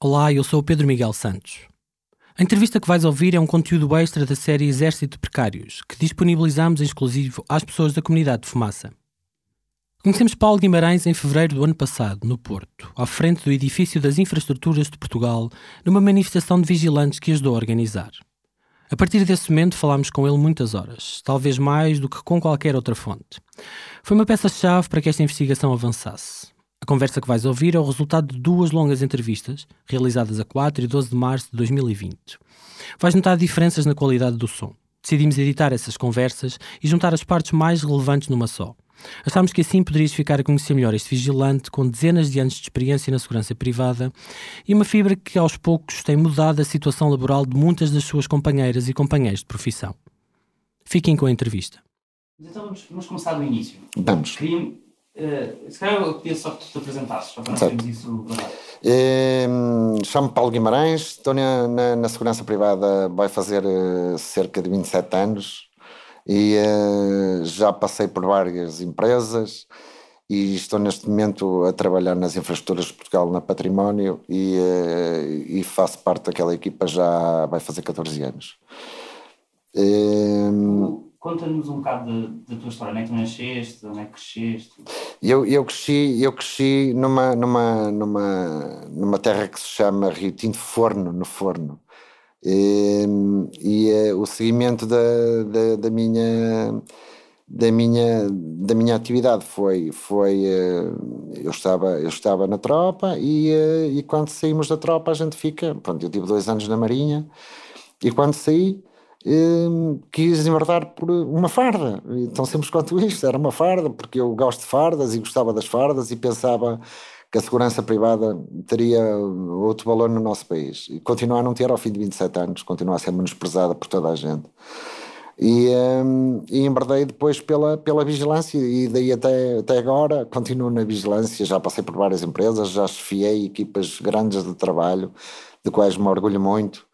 Olá, eu sou o Pedro Miguel Santos. A entrevista que vais ouvir é um conteúdo extra da série Exército de Precários, que disponibilizamos em exclusivo às pessoas da comunidade de Fumaça. Conhecemos Paulo Guimarães em fevereiro do ano passado, no Porto, à frente do edifício das infraestruturas de Portugal, numa manifestação de vigilantes que ajudou a organizar. A partir desse momento falámos com ele muitas horas, talvez mais do que com qualquer outra fonte. Foi uma peça-chave para que esta investigação avançasse. A conversa que vais ouvir é o resultado de duas longas entrevistas, realizadas a 4 e 12 de março de 2020. Vais notar diferenças na qualidade do som. Decidimos editar essas conversas e juntar as partes mais relevantes numa só. Achámos que assim poderias ficar a conhecer melhor este vigilante com dezenas de anos de experiência na segurança privada e uma fibra que aos poucos tem mudado a situação laboral de muitas das suas companheiras e companheiros de profissão. Fiquem com a entrevista. Então vamos, vamos começar do início. Vamos. Queria, uh, se calhar eu pedia só que tu te apresentasses, só para nós termos isso Chamo-me Paulo Guimarães, estou na, na, na segurança privada, vai fazer eh, cerca de 27 anos e eh, já passei por várias empresas e estou neste momento a trabalhar nas infraestruturas de Portugal na Património e, eh, e faço parte daquela equipa já vai fazer 14 anos. Conta-nos um bocado da, tua história, onde é que nasceste, onde é que cresceste? Eu, eu cresci, eu cresci numa, numa, numa, numa terra que se chama Rio Tinto Forno, no Forno. E, e eh, o seguimento da, da, da minha da minha da minha atividade foi foi eh, eu estava eu estava na tropa e, eh, e quando saímos da tropa a gente fica pronto eu tive dois anos na marinha e quando saí eh, quis enverdar por uma farda. Então, simples quanto isto, era uma farda, porque eu gosto de fardas e gostava das fardas e pensava que a segurança privada teria outro valor no nosso país. E continua a não ter ao fim de 27 anos, continua a ser menosprezada por toda a gente. E, um, e embardei depois pela, pela vigilância e daí até, até agora continuo na vigilância, já passei por várias empresas, já chefiei equipas grandes de trabalho, de quais me orgulho muito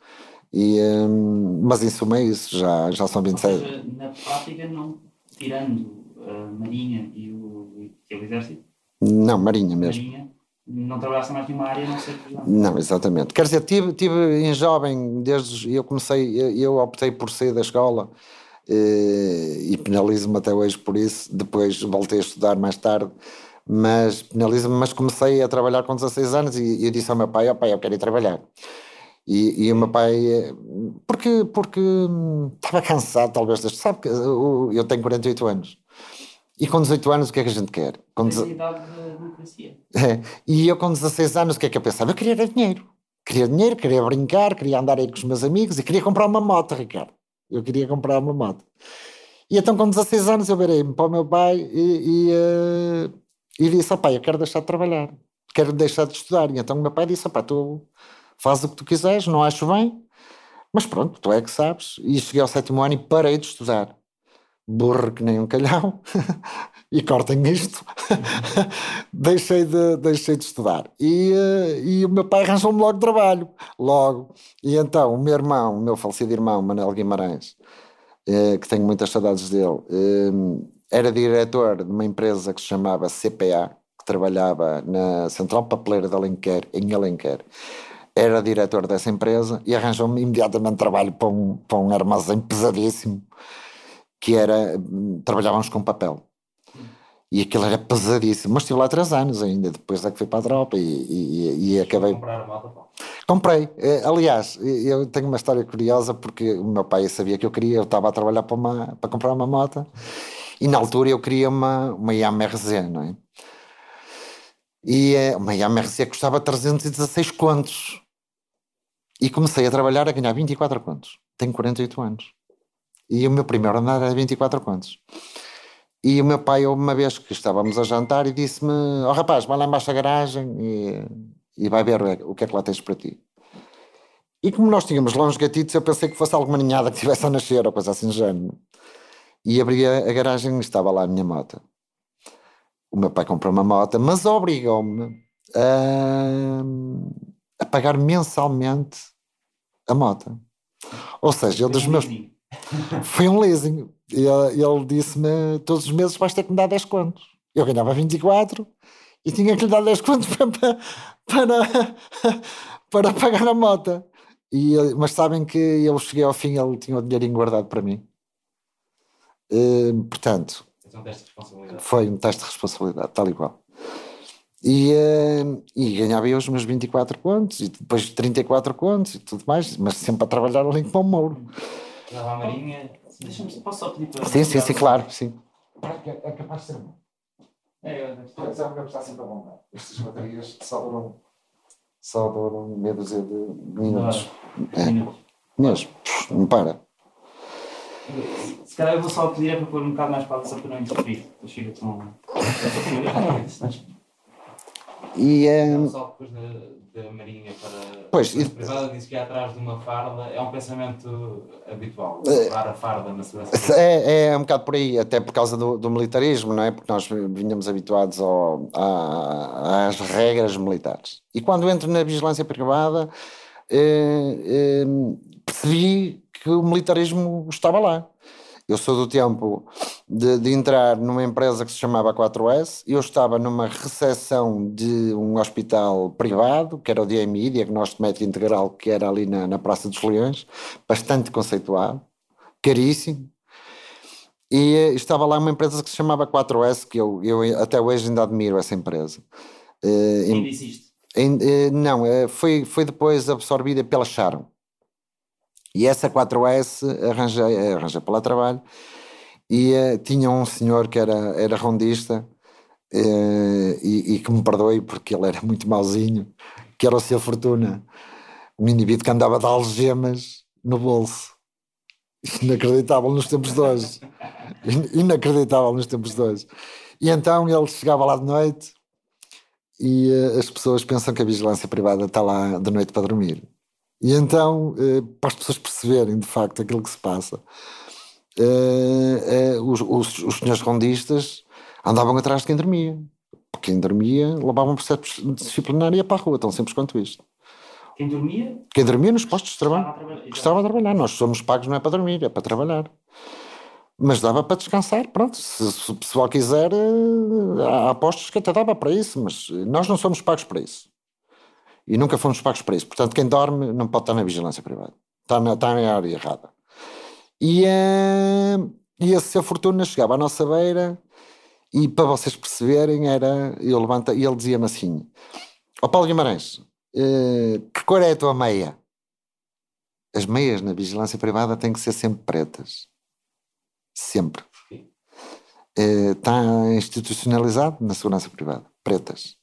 e, hum, mas em suma é isso, já, já são 26. Ou seja, na prática, não, tirando a Marinha e o, e o Exército, Não, Marinha mesmo. Marinha, não trabalhaste mais nenhuma área não vigilante. Não, exatamente. Quer dizer, tive, tive em jovem, desde eu comecei, eu, eu optei por sair da escola eh, e penalizo-me até hoje por isso. Depois voltei a estudar mais tarde, mas penalizo-me, mas comecei a trabalhar com 16 anos e eu disse ao meu pai: Ó pai, eu quero ir trabalhar. E, e o meu pai, eh, porque, porque hum, estava cansado, talvez, deste. Sabe que eu eu tenho 48 anos. E com 18 anos, o que é que a gente quer? Com deze- idade da democracia. É, E eu com 16 anos, o que é que eu pensava? Eu queria dinheiro. Queria dinheiro, queria brincar, queria andar aí com os meus amigos e queria comprar uma moto, Ricardo. Eu queria comprar uma moto. E então com 16 anos eu virei-me para o meu pai e, e, eh, e disse, ó pai, eu quero deixar de trabalhar. Quero deixar de estudar. E então o meu pai disse, ó pá, tu fazes o que tu quiseres, não acho bem. Mas pronto, tu é que sabes. E cheguei ao sétimo ano e parei de estudar. Burro que nem um calhau. e cortem isto. deixei, de, deixei de estudar. E, eh, e o meu pai arranjou-me logo trabalho. Logo. E então o meu irmão, o meu falecido irmão, Manel Guimarães, eh, que tenho muitas saudades dele, eh, era diretor de uma empresa que se chamava CPA, que trabalhava na Central Papeleira de Alenquer, em Alenquer. Era diretor dessa empresa e arranjou-me imediatamente trabalho para um, para um armazém pesadíssimo, que era, hum, trabalhávamos com papel. E aquilo era pesadíssimo, mas estive lá três anos ainda, depois é que fui para a tropa e, e, e acabei... Comprei. Eh, Aliás, eu tenho uma história curiosa porque o meu pai sabia que eu queria, eu estava a trabalhar para, uma, para comprar uma moto e na altura eu queria uma, uma Yamaha RZ, não é? E eh, uma Yamaha RZ custava 316 contos. E comecei a trabalhar a ganhar 24 contos. Tenho 48 anos. E o meu primeiro andar era 24 contos. E o meu pai, uma vez que estávamos a jantar, e disse-me: Ó rapaz, vai lá embaixo da garagem e, e vai ver o- que é que lá tens para ti. E como nós tínhamos uns gatitos, eu pensei que fosse alguma ninhada que tivesse a nascer ou coisa assim do género. E abri a, a garagem e estava lá a minha moto. O meu pai comprou uma moto, mas obrigou-me a, a pagar mensalmente a moto. Ou seja, ele dos meus. Foi um leasing. E ele, disse-me: todos os meses vais ter que me dar 10 contos. Eu ganhava 24 e tinha que lhe dar 10 contos para, para, para pagar a moto. E, mas sabem que eu cheguei ao fim, ele tinha o dinheirinho guardado para mim. Eh, portanto, é responsabilidade. foi um teste de responsabilidade, tal e qual. E, eh, e ganhava eu os meus 24 contos, e depois 34 contos e tudo mais, mas sempre a trabalhar ali com o Mouro. Dava a Marinha. Deixa-me, posso só pedir para. Sim, sim, sim, claro, sim. É capaz de ser bom. É, eu- Precisava que está sempre a bombar. Estas baterias só duram, só duram meia dúzia de minutos. É, minutos. mesmo. Não para. Se calhar eu vou só pedir é para pôr um bocado mais para a só para não interferir. Depois fica tão. E, eh, Não só depois da, da Marinha para Pois, a e- privada disse que ia atrás de uma farda é um pensamento habitual. É. Levar a farda na segurança. É, é um bocado por aí, até por causa do, do militarismo, não é? Porque nós vinhamos habituados ao- à- às regras militares. E quando entro na vigilância privada, eh, eh, percebi que o militarismo estava lá. Eu sou do tempo de, de entrar numa empresa que se chamava 4S, eu estava numa recepção de um hospital privado, que era o DMI, Diagnóstico Médico Integral, que era ali na, na Praça dos Leões, bastante conceituado caríssimo. E eh, estava lá uma empresa que se chamava 4S, que eu, eu até hoje ainda admiro essa empresa. Eh, disse isto? em- eh, não, eh, foi, foi depois absorvida pela Sharon. E essa 4S arranjei, eh, arranjei para lá trabalho e eh, tinha um senhor que era, era rondista eh, e, e que me perdoe porque ele era muito mauzinho, que era o seu Fortuna, um indivíduo que andava de algemas no bolso. Inacreditável nos tempos de hoje. In- Inacreditável nos tempos de hoje. E então ele chegava lá de noite e eh, as pessoas pensam que a vigilância privada está lá de noite para dormir. E então, para as pessoas perceberem de facto aquilo que se passa, eh, eh, os, os, os senhores rondistas andavam atrás de quem dormia. Quem dormia levavam processo disciplinar e ia para a rua, tão simples quanto isto. Quem dormia? Quem dormia nos postos de estava trabalho a trabalhar. estava a trabalhar. Nós somos pagos não é para dormir, é para trabalhar. Mas dava para descansar, pronto. Se, se o pessoal quiser, eh, há apostos que até dava para isso, mas nós não somos pagos para isso. E nunca fomos pagos para isso. Portanto, quem dorme não pode estar na vigilância privada. Está na, está na área errada. E, eh, e esse seu Fortuna chegava à nossa beira e para vocês perceberem era, eu levanta, e ele dizia-me assim, ó Paulo Guimarães, eh, que cor é a tua meia? As meias na vigilância privada têm que ser sempre pretas. Sempre. Eh, Está institucionalizado na segurança privada. Pretas.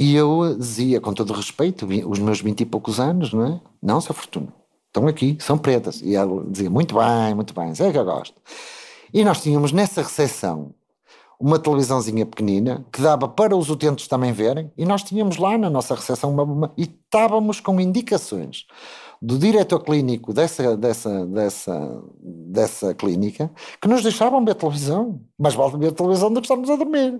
E eu dizia, com todo respeito, os meus vinte e poucos anos, não é? Não, seu Fortuna. Estão aqui, são pretas. E ele dizia, muito bem, muito bem, é que eu gosto. E nós tínhamos nessa recepção uma televisãozinha pequenina que dava para os utentes também verem, e nós tínhamos lá na nossa recepção uma, uma- e estávamos com indicações do diretor clínico dessa, dessa, dessa, dessa clínica que nos deixavam ver televisão, mas vale ver televisão do que estarmos a dormir.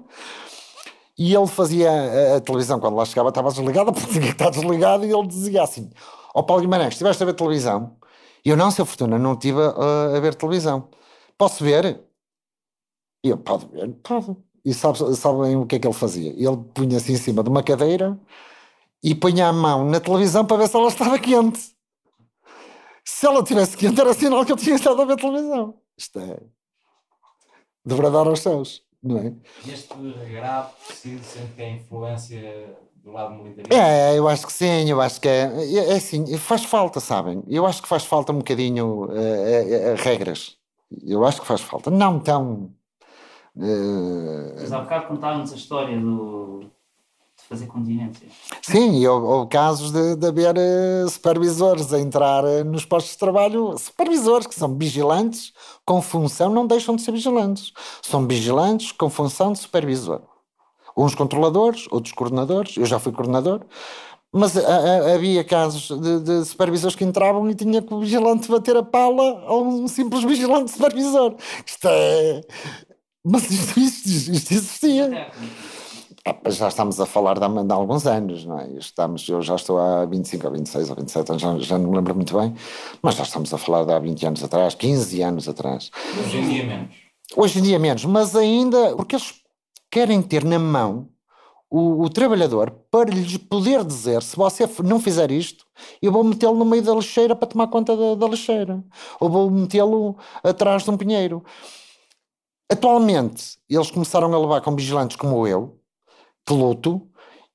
E ele fazia a, a televisão, quando lá chegava, estava desligada, porque tinha que estar desligada, e ele dizia assim: Ó Paulo Guimarães, estiveste a ver televisão? E eu, não, seu Fortuna, não estive a, a ver televisão. Posso ver? E eu, pode ver, pode. E sabe- sabem o que é que ele fazia? Ele punha-se em cima de uma cadeira e punha a mão na televisão para ver se ela estava quente. Se ela estivesse quente, era sinal que eu tinha estado a ver televisão. Isto é. Bradar aos céus, não é? Este regrado preciso sente que a influência do lado militarista. É, eu acho que sim, eu acho que é, é, é assim, faz falta, sabem? Eu acho que faz falta um bocadinho eh, eh, eh, regras. Eu acho que faz falta. Não tão. Mas há bocado contaram-nos a história do... de fazer continência. Sim, e houve, houve casos de, de haver eh, supervisores a entrar eh, nos postos de trabalho, supervisores que são vigilantes com função, não deixam de ser vigilantes. São vigilantes com função de supervisor. Uns controladores, outros coordenadores, eu já fui coordenador, mas a- a- havia casos de, de supervisores que entravam e tinha que o vigilante bater a pala a um simples vigilante supervisor. Isto é. Mas isto, isto, isto existia. Ah, já estamos a falar de, de alguns anos, não é? Estamos, eu já estou há 25 ou 26 ou 27 anos, já, já não me lembro muito bem, mas já estamos a falar de há 20 anos atrás, 15 anos atrás. Hoje em dia menos. Hoje em dia menos, mas ainda, porque eles querem ter na mão o, o trabalhador para lhes poder dizer: se você não fizer isto, eu vou metê-lo no meio da lixeira para tomar conta da, da lixeira, ou vou metê-lo atrás de um pinheiro. Atualmente, eles começaram a levar com vigilantes como eu, que luto,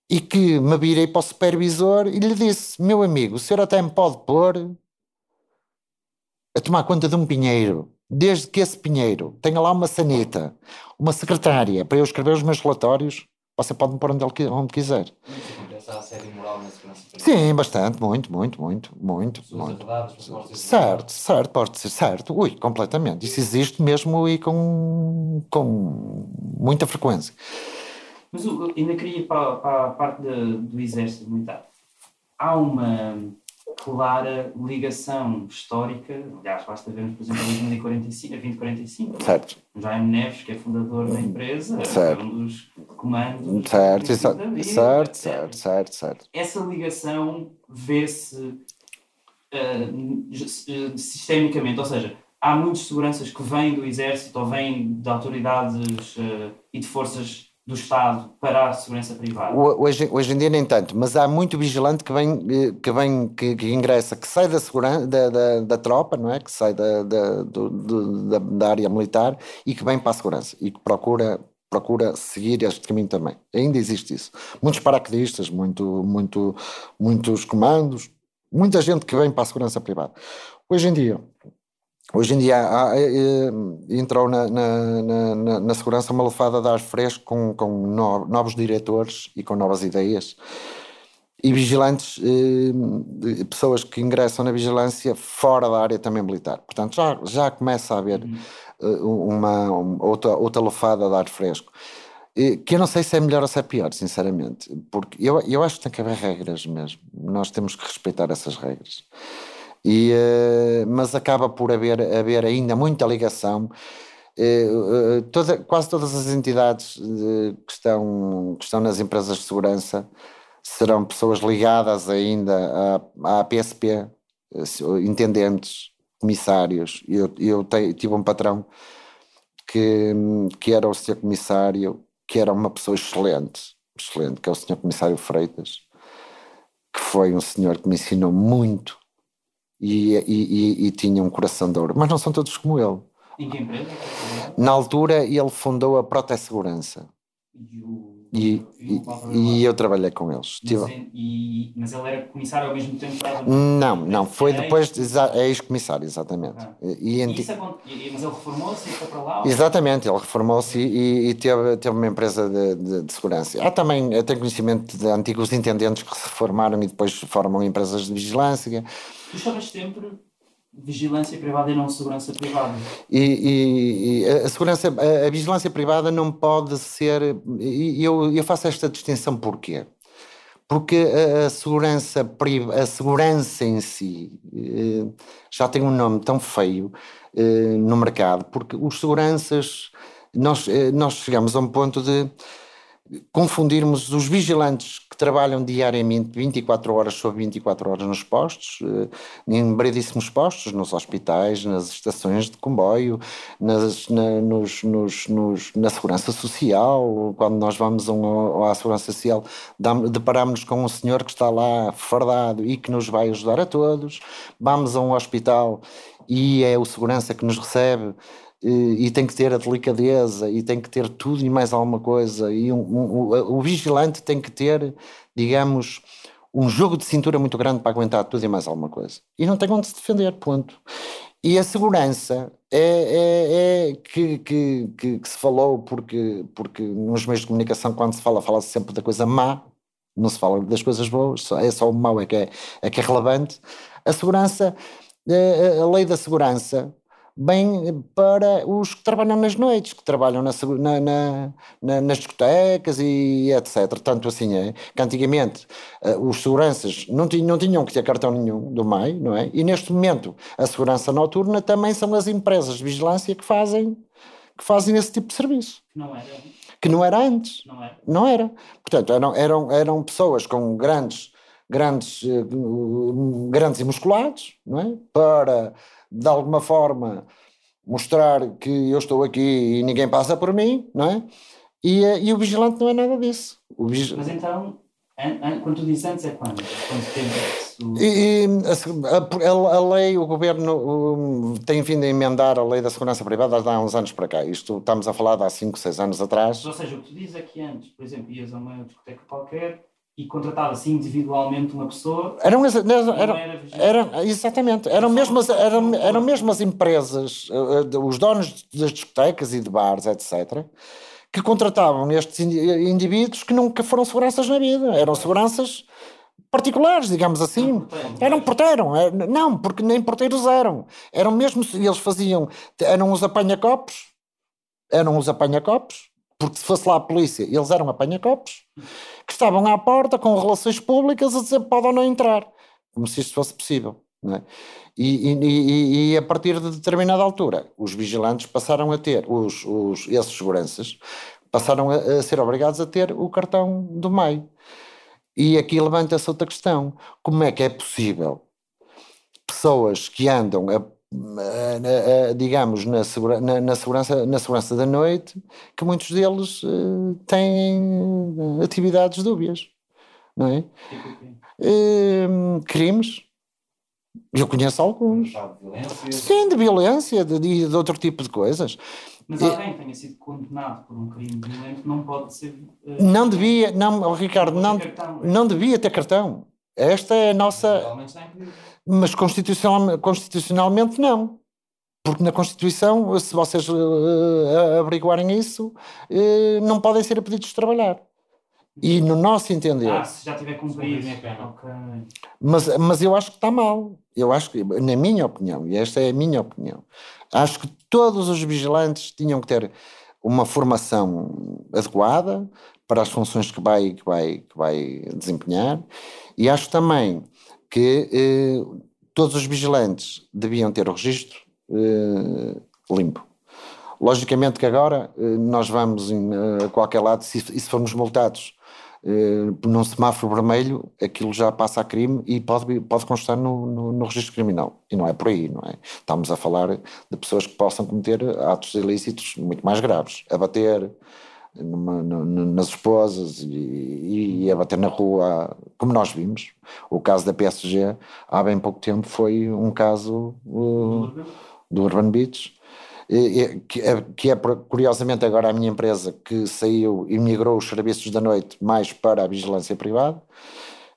e que me virei para o supervisor e lhe disse: Meu amigo, o senhor até me pode pôr a tomar conta de um pinheiro, desde que esse pinheiro tenha lá uma sanita, uma secretária para eu escrever os meus relatórios, você pode me pôr onde, ele onde quiser. Moral na. Sim, bastante, muito, muito, muito, muito, muito. Certo, certo, pode ser certo. Ui, completamente. Isso existe mesmo e com, com muita frequência. Mas eu ainda queria ir para, para a parte de- do exército militar. Há uma clara ligação histórica, aliás, basta vermos, por exemplo, a 2045, a 2045, Certo, Jaime Neves, que é fundador da empresa, Certo. é um dos comandos certo, do exa- da vida, certo, etc. certo, certo, certo. Essa ligação vê-se eh, sistemicamente, ou seja, há muitas seguranças que vêm do exército ou vêm de autoridades eh, e de forças do Estado para a segurança privada. Ho- Hoje, hoje em dia nem tanto, mas há muito vigilante que vem, eh, que, vem que, que ingressa, que sai da, segurança, da, da, da tropa, não é? Que sai da, da, do- da, da área militar e que vem para a segurança e que procura, procura seguir este caminho também. Ainda existe isso. Muitos paraquedistas, muito, muito, muitos comandos, muita gente que vem para a segurança privada. Hoje em dia, Hoje em dia há- há, eh, entrou na, na, na, na- segurança uma lefada de ar fresco com, com no- novos diretores e com novas ideias e vigilantes, eh, pessoas que ingressam na vigilância fora da área também militar. Portanto, já, já começa a haver eh, uma, uma- outra, outra lefada de ar fresco. Eh, Que eu não sei se é melhor ou se é pior, sinceramente, porque eu, eu acho que tem que haver regras mesmo. Nós temos que respeitar essas regras. E, eh, mas acaba por haver, haver ainda muita ligação. Eh, eh, toda- quase todas as entidades que, estão, que estão nas empresas de segurança serão pessoas ligadas ainda à, à PSP, intendentes, comissários. Eu, eu te- tive um patrão que, que era o senhor comissário, que era uma pessoa excelente, excelente, que é o senhor comissário Freitas, que foi um senhor que me ensinou muito e, e, e- e tinha um coração de ouro. Mas não são todos como ele. Em que empresa? Na altura, ele fundou a Prote Segurança E, o, e, e, e, eu trabalhei com eles. mas, e- mas ele era comissário ao mesmo tempo Não, não, foi Era depois, de, ex- exa- é ex-comissário, exatamente. Ah. E, E isso mas ele reformou-se e foi para lá? Exatamente, ele reformou-se e, e teve, teve uma empresa de, de- de segurança. Há também, eu tenho conhecimento de antigos intendentes que se reformaram e depois formam empresas de vigilância. Tu chamas sempre vigilância privada e não segurança privada. E, e- e a segurança, a, a vigilância privada não pode ser. Eu, eu faço esta distinção porquê? Porque a, a segurança, a segurança em si eh, já tem um nome tão feio eh, no mercado, porque os seguranças, nós, eh, nós chegamos a um ponto de confundirmos os vigilantes trabalham diariamente 24 horas sobre 24 horas nos postos, eh, em variedíssimos postos, nos hospitais, nas estações de comboio, nas, na, nos, nos, nos- na segurança social. Quando nós vamos um- à segurança social, deparamos-nos com um senhor que está lá fardado e que nos vai ajudar a todos. Vamos a um hospital e é o segurança que nos recebe e, tem que ter a delicadeza e tem que ter tudo e mais alguma coisa. E um- um- o, vigilante tem que ter digamos um jogo de cintura muito grande para aguentar tudo e mais alguma coisa. E não tem onde se defender, ponto. E a segurança é, é- é que, que, que, que se falou porque, porque nos meios de comunicação quando se fala, fala-se sempre da coisa má não se fala das coisas boas, é só o mau é que é, é que é relevante. A segurança eh, a lei da segurança bem para os que trabalham nas noites, que trabalham na, na- na- na- nas discotecas e etc. Tanto assim é que antigamente eh, os seguranças não tinham, não tinham que ter cartão nenhum do MEI, não é? E neste momento a segurança noturna também são as empresas de vigilância que fazem, que fazem esse tipo de serviço, Que não era. que não era antes. Não era. Não era. Portanto, eram, eram, eram pessoas com grandes, grandes, eh, grandes e musculados, não é? Para, de alguma forma, mostrar que eu estou aqui e ninguém passa por mim, não é? E, eh, e o vigilante não é nada disso. Mas então, an- an- quando tu dizes antes é quando? Quanto tempo é isso... E, e a, a- a lei, o governo um, tem vindo a emendar a lei da segurança privada há uns anos para cá. Isto estamos a falar de há 5, 6 anos atrás. Ou seja, o que tu dizes é que antes, por exemplo, ias a uma discoteca qualquer e contratava-se individualmente uma pessoa, Eram, eram, era eram, exatamente, eram mesmo, as, eram, eram mesmo as empresas, eh, eh, os donos das discotecas e de bares, etc., que contratavam estes indi- indivíduos que nunca foram seguranças na vida. Eram seguranças particulares, digamos assim. Eram porteiro, é- não, porque nem porteiros eram. Eram mesmo, eles faziam, eram os apanha-copos, eram os apanha-copos, porque se fosse lá a polícia, eles eram apanha-copos, que estavam à porta com relações públicas a dizer podem não entrar, como se isto fosse possível. é? E, e- e- a partir de determinada altura, os vigilantes passaram a ter, os, os, esses seguranças, passaram a, a ser obrigados a ter o cartão do MEI. E aqui levanta-se outra questão: como é que é possível pessoas que andam, a- digamos, na, segura- na- na segurança, na segurança da noite, que muitos deles eh, têm eh, atividades dúbias, não é? Eh, crimes, eu conheço alguns. De violência. Sim, de violência, de, de, de outro tipo de coisas. Mas alguém tenha sido condenado por um crime violento não pode ser. eh, Não devia, não, Ricardo, não, cartão. não devia ter cartão. Esta é a nossa. Mas constitucional, constitucionalmente não. Porque na Constituição, se vocês eh, averiguarem isso, eh, não podem ser impedidos de trabalhar. E no nosso entender. Ah, se já tiver cumprido. cumprirem a pena. Ok. Mas, mas eu acho que está mal. Eu acho que, na minha opinião, e esta é a minha opinião, acho que todos os vigilantes tinham que ter uma formação adequada para as funções que vai, que vai, que vai desempenhar. E acho também que eh, todos os vigilantes deviam ter o registro eh, limpo. Logicamente que agora eh, nós vamos em, eh, a qualquer lado, se, se formos multados eh, num semáforo vermelho, aquilo já passa a crime e pode, pode constar no, no, no registro criminal. E não é por aí, não é? Estamos a falar de pessoas que possam cometer atos ilícitos muito mais graves. Abater numa- nas esposas e, e abater na rua, como nós vimos. O caso da PSG, há bem pouco tempo, foi um caso uh, do Urban Beach, e- e- que é, que é, curiosamente agora a minha empresa que saiu e migrou os serviços da noite mais para a vigilância privada.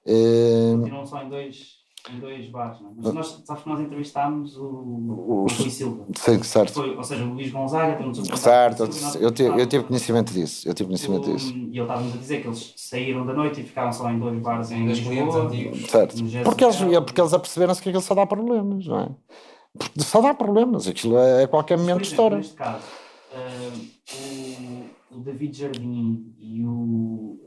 Eh, Continuam só em dois, em dois bares, não é? Mas nós, sabes que nós entrevistámos o, o, O- Rui Silva. sim, certo. Foi, ou seja, o Luís Gonzaga, temos o Certo, Rui Silva, nós eu tive, eu tive conhecimento disso. Eu tive conhecimento O- disso. E ele estava-nos a dizer que eles saíram da noite e ficaram só em dois bares em Lisboa. antigos. Certo. Porque eles, porque eles aperceberam-se que aquilo só dá problemas, não é? Porque só dá problemas. Aquilo é a qualquer momento exemplo, estoura. Neste caso, ah, o, o David Jardim e o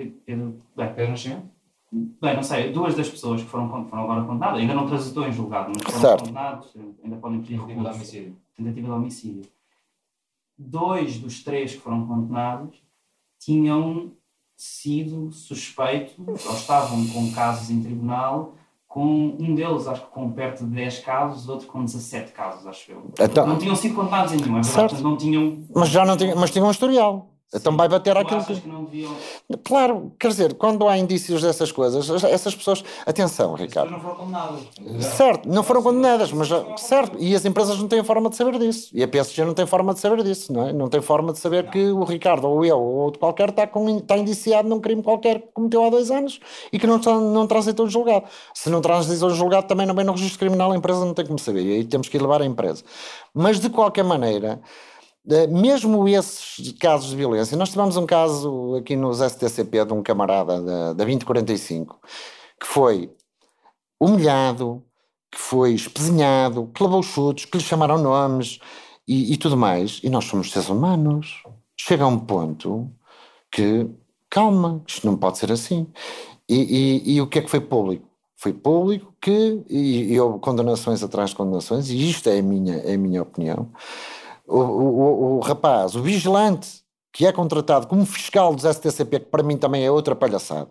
eh, Pedro, bem, Pedro Nascimento? Bem, não sei, duas das pessoas que foram, foram agora condenadas, ainda não transitou em julgado, mas foram Certo. condenados, ainda podem pedir Tentativa de recurso. homicídio. tentativa de homicídio. Dois dos três que foram condenados tinham sido suspeitos ou estavam com casos em tribunal, com um deles, acho que com perto de 10 casos, outro com 17 casos, acho eu. Então- não tinham sido condenados em nenhum, é verdade, não tinham. Mas já não tinha, mas tinha um historial. Então vai bater aquilo que. que não deviam. Claro, quer dizer, quando há indícios dessas coisas, essas pessoas. Atenção, Ricardo. não foram condenadas. Certo, não foram condenadas, mas certo, e as empresas não têm forma de saber disso. E a PSG não tem forma de saber disso, não é? Não tem forma de saber que o Ricardo ou eu ou outro qualquer está, com, está indiciado num crime qualquer que cometeu há dois anos e que não, não transitou em julgado. Se não transitou em julgado, também não vem no registro criminal, a empresa não tem como saber. E aí temos que ir levar a empresa. Mas de qualquer maneira. Eh, Mesmo esses casos de violência, nós tivemos um caso aqui nos STCP de um camarada da, da 2045 que foi humilhado, que foi espezinhado, que levou chutes, que lhe chamaram nomes e, e tudo mais. E nós somos seres humanos. Chega a um ponto que, calma, isto não pode ser assim. E, e- e o que é que foi público? Foi público que, e, e houve condenações atrás de condenações, e isto é a minha, é a minha opinião. O, o- o- rapaz, o vigilante, que é contratado como fiscal dos STCP, que para mim também é outra palhaçada,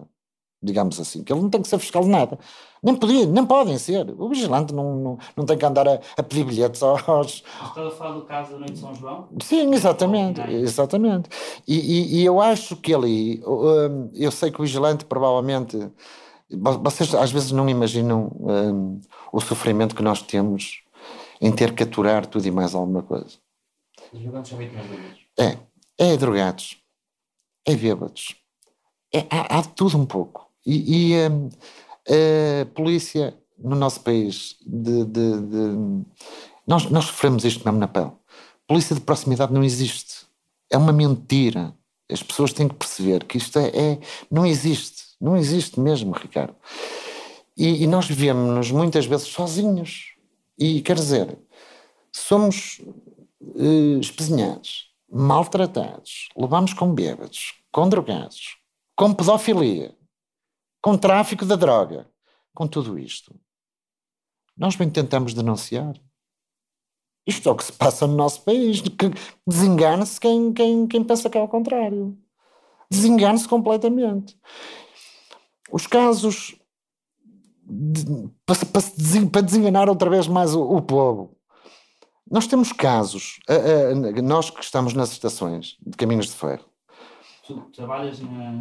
digamos assim, que ele não tem que ser fiscal de nada. Nem podia, nem podem ser. O vigilante não, não, não tem que andar a, a pedir bilhetes aos. Estou a falar do caso da Noite de São João? Sim, exatamente, exatamente. E, e, e eu acho que ali, hum, eu sei que o vigilante provavelmente, vocês às vezes não imaginam hum, o sofrimento que nós temos em ter que aturar tudo e mais alguma coisa. Os são de abusos. É, é drogados, é bêbados, é, há, há tudo um pouco. E, e, hum, a polícia no nosso país, de, de, de- nós, nós sofremos isto mesmo na pele. Polícia de proximidade não existe. É uma mentira. As pessoas têm que perceber que isto é, é- não existe. Não existe mesmo, Ricardo. E, e nós vivemos muitas vezes sozinhos. E quer dizer, somos eh, espezinhados, maltratados, levamos com bêbados, com drogados, com pedofilia, com tráfico de droga, com tudo isto. Nós bem tentamos denunciar. Isto é o que se passa no nosso país. Que desengane-se quem, quem, quem pensa que é ao contrário. Desengane-se completamente. Os casos de- para, para desenganar outra vez mais o, o povo. Nós temos casos, a- a- nós que estamos nas estações de caminhos de ferro, Tu trabalhas na.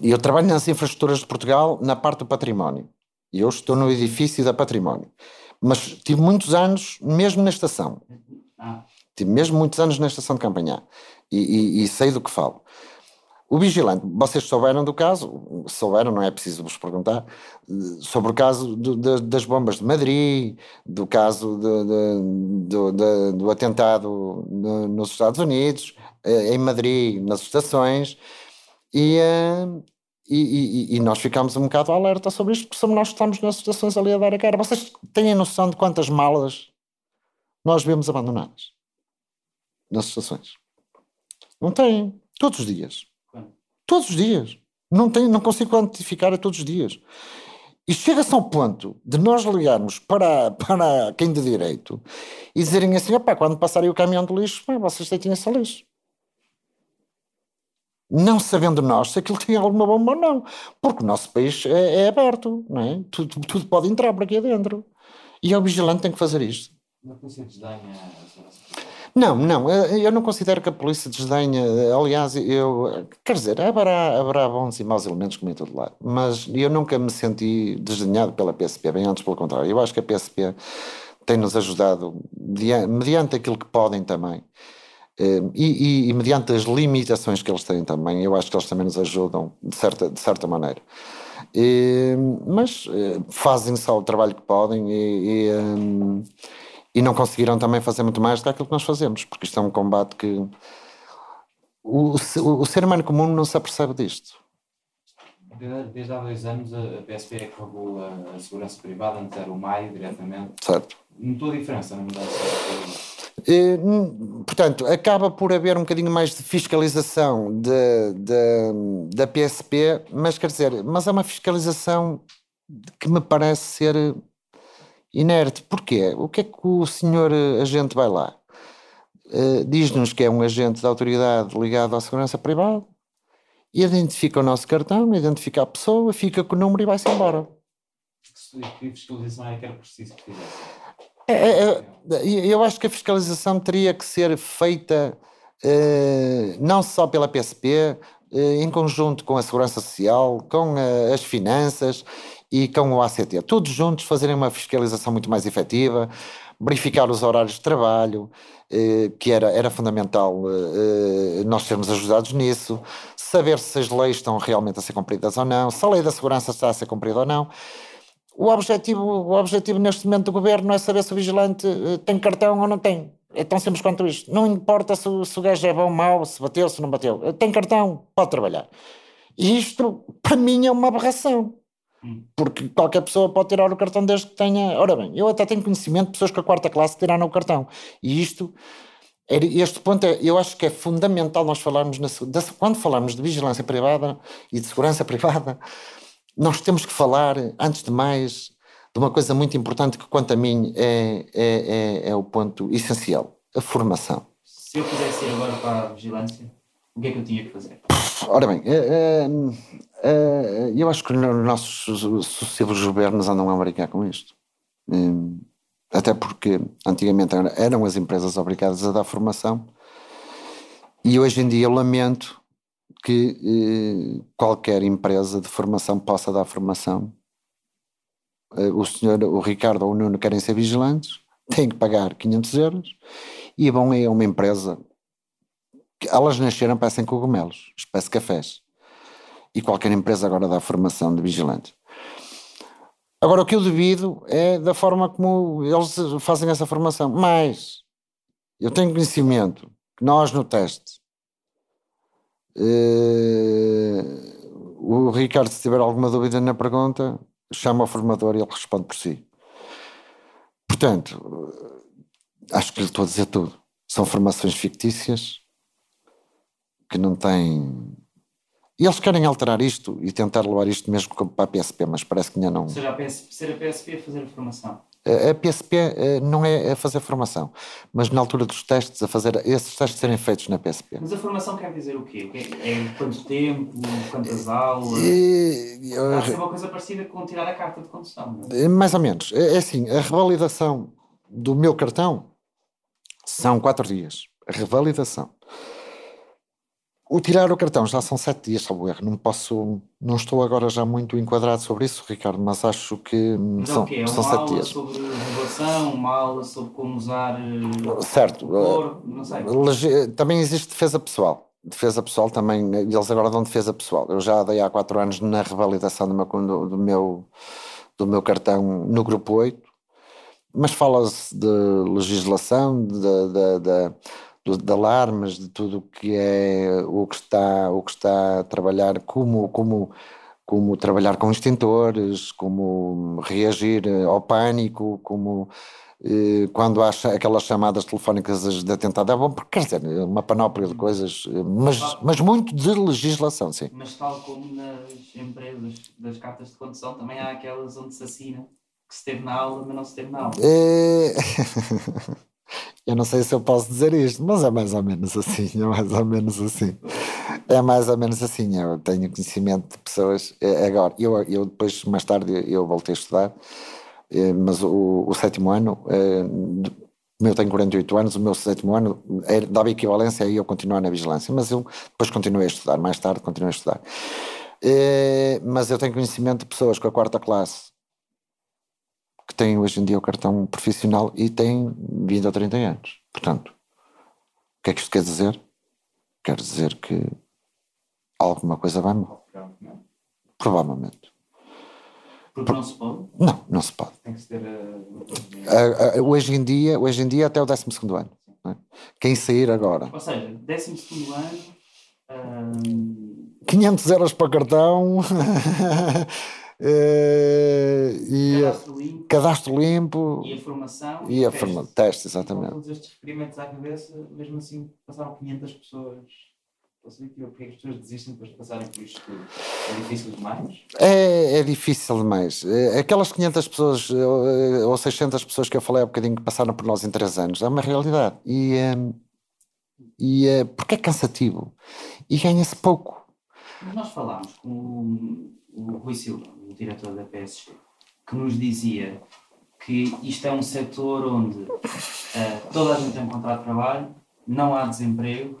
eu trabalho nas infraestruturas de Portugal na parte do património. E eu estou no edifício da património. Mas tive muitos anos mesmo na estação. Ah, Tive mesmo muitos anos na estação de Campanhã. E, e- e sei do que falo. O vigilante, vocês souberam do caso, souberam, não é preciso vos perguntar, sobre o caso do- da- das bombas de Madrid, do caso de- de- do, de- do atentado no- nos Estados Unidos, eh, em Madrid, nas estações, e, eh, e, e- e nós ficámos um bocado alerta sobre isto, porque somos nós que estamos nas estações ali a dar a cara. Vocês têm noção de quantas malas nós vemos abandonadas nas estações? Não têm. Todos os dias. Todos os dias. Não, tem, não consigo quantificar a todos os dias. E chega-se ao ponto de nós ligarmos para, para quem de direito e dizerem assim: opá, quando passarem o caminhão de lixo, pá, vocês têm esse lixo. Não sabendo nós se aquilo tem alguma bomba ou não. Porque o nosso país é, é aberto, não é? Tudo, tudo pode entrar por aqui adentro. E é o vigilante que tem que fazer isto. Privada. Não, não, eu não considero que a polícia desdenha. Aliás, eu. Quer dizer, haverá, haverá bons e maus elementos como em todo lado, mas eu nunca me senti desdenhado pela PSP, bem antes pelo contrário. Eu acho que a PSP tem-nos ajudado, dia- mediante aquilo que podem também, eh, e, e- e mediante as limitações que eles têm também, eu acho que eles também nos ajudam de certa, de certa maneira. Eh, mas eh, fazem só o trabalho que podem e. e, e não conseguiram também fazer muito mais do que aquilo que nós fazemos, porque isto é um combate que o, o, o ser humano comum não se apercebe disto. Desde, desde há dois anos a PSP é que regula a segurança privada, antes era o MAI diretamente. Certo? Notou a diferença na mudança da Eh, portanto, acaba por haver um bocadinho mais de fiscalização de- de- da PSP, mas quer dizer, mas é uma fiscalização que me parece ser inerte. Porquê? O que é que o senhor eh, agente vai lá? Eh, Diz-nos que é um agente da autoridade ligado à segurança privada, identifica o nosso cartão, identifica a pessoa, fica com o número e vai-se embora. Que fiscalização é que era preciso que fizesse? É, é, é, eu acho que a fiscalização teria que ser feita eh, não só pela PSP, em conjunto com a Segurança Social, com as finanças e com o ACT. Todos juntos fazerem uma fiscalização muito mais efetiva, verificar os horários de trabalho, eh, que era, era fundamental eh, eh, nós sermos ajudados nisso, saber se as leis estão realmente a ser cumpridas ou não, se a lei da segurança está a ser cumprida ou não. O objetivo, o objetivo neste momento do governo é saber se o vigilante eh, tem cartão ou não tem. É tão simples quanto isto. Não importa se, se o gajo é bom ou mau, se bateu, se não bateu. Eh, Tem cartão, pode trabalhar. E isto, para mim, é uma aberração. Porque qualquer pessoa pode tirar o cartão desde que tenha. Ora bem, eu até tenho conhecimento de pessoas que a quarta classe tiraram o cartão. E isto, este ponto, é, eu acho que é fundamental nós falarmos, na, quando falamos de vigilância privada e de segurança privada, nós temos que falar, antes de mais, de uma coisa muito importante que, quanto a mim, é, é, é, é o ponto essencial: a formação. se eu quisesse ir agora para a vigilância, o que é que eu tinha que fazer? Ora bem, eh, eh, eu acho que os nossos sucessivos governos andam a brincar com isto. Hum, Até porque antigamente era- eram as empresas obrigadas a dar formação e hoje em dia eu lamento que eh, qualquer empresa de formação possa dar formação. Eh, O senhor, o Ricardo ou o Nuno querem ser vigilantes, têm que pagar 500 euros e vão a uma empresa que elas nasceram, parecem cogumelos, espécie cafés. E qualquer empresa agora dá formação de vigilante. Agora, o que eu duvido é da forma como eles fazem essa formação. Mas eu tenho conhecimento que nós no teste, eh, o Ricardo, se tiver alguma dúvida na pergunta, chama o formador e ele responde por si. Portanto, acho que lhe estou a dizer tudo. São formações fictícias que não têm. E eles querem alterar isto e tentar levar isto mesmo para a PSP, mas parece que ainda não. Ou seja, a PSP, ser a PSP a fazer a formação. A PSP eh, não é a fazer formação, mas na altura dos testes, a fazer esses testes serem feitos na PSP. Mas a formação quer dizer o quê? É quanto tempo, quantas aulas? E, eu- uma coisa parecida com tirar a carta de condução. é? Eh, Mais ou menos. É é assim, a revalidação do meu cartão são quatro dias. A revalidação. O tirar o cartão já são sete dias, salvo erro. Não posso, não estou agora já muito enquadrado sobre isso, Ricardo, mas acho que hum, Mas é são, o quê? É são sete dias. sobre regulação, uma aula sobre como usar eh, Certo. cor, não sei. Lege- Também existe defesa pessoal. Defesa pessoal também, eles agora dão defesa pessoal. Eu já dei há quatro anos na revalidação do meu, do, meu, do meu cartão no grupo 8, mas fala-se de legislação, de, de, alarmes, de tudo o que é o que está, o que está a trabalhar, como, como, como trabalhar com extintores, como reagir ao pânico, como eh, quando há aquelas chamadas telefónicas de atentado, é bom, porque quer dizer, uma panóplia de coisas, eh, mas, mas muito de legislação, sim. Mas tal como nas empresas das cartas de condução, também há aquelas onde se assina que se esteve na aula, mas não se esteve na aula. Eh, Eu não sei se eu posso dizer isto, mas é mais ou menos assim, é mais ou menos assim. É mais ou menos assim, eu tenho conhecimento de pessoas, eh, agora, eu, eu depois, mais tarde, eu voltei a estudar, eh, mas o, o sétimo ano, eu tenho 48 anos, o meu sétimo ano era- dava equivalência a eu continuar na vigilância, mas eu depois continuei a estudar, mais tarde continuei a estudar. Eh, Mas eu tenho conhecimento de pessoas com a quarta classe que têm hoje em dia o cartão profissional e têm 20 ou 30 anos. Portanto, o que é que isto quer dizer? Quer dizer que alguma coisa vai mal. Provavelmente. Porque não se pode. Não, não se pode. Tem que se ter. eh, ah, hoje, em dia, hoje em dia, até o 12 ano. é? Quem sair agora, Ou seja, 12 ano, hum, 500 euros para o cartão e cadastro limpo cadastro limpo e a formação e a testes. forma teste, exatamente. todos estes experimentos à cabeça, mesmo assim passaram 500 pessoas. Porque é as pessoas desistem depois de passarem por isto tudo? É difícil demais? É, é difícil demais. Eh, Aquelas 500 pessoas eh, ou 600 pessoas que eu falei há bocadinho que passaram por nós em 3 anos é uma realidade. E, eh, e eh, porque é cansativo e ganha-se pouco. Mas nós falámos com o, o Rui Silva, diretor da PSG, que nos dizia que isto é um setor onde eh, toda a gente tem um contrato de trabalho, não há desemprego,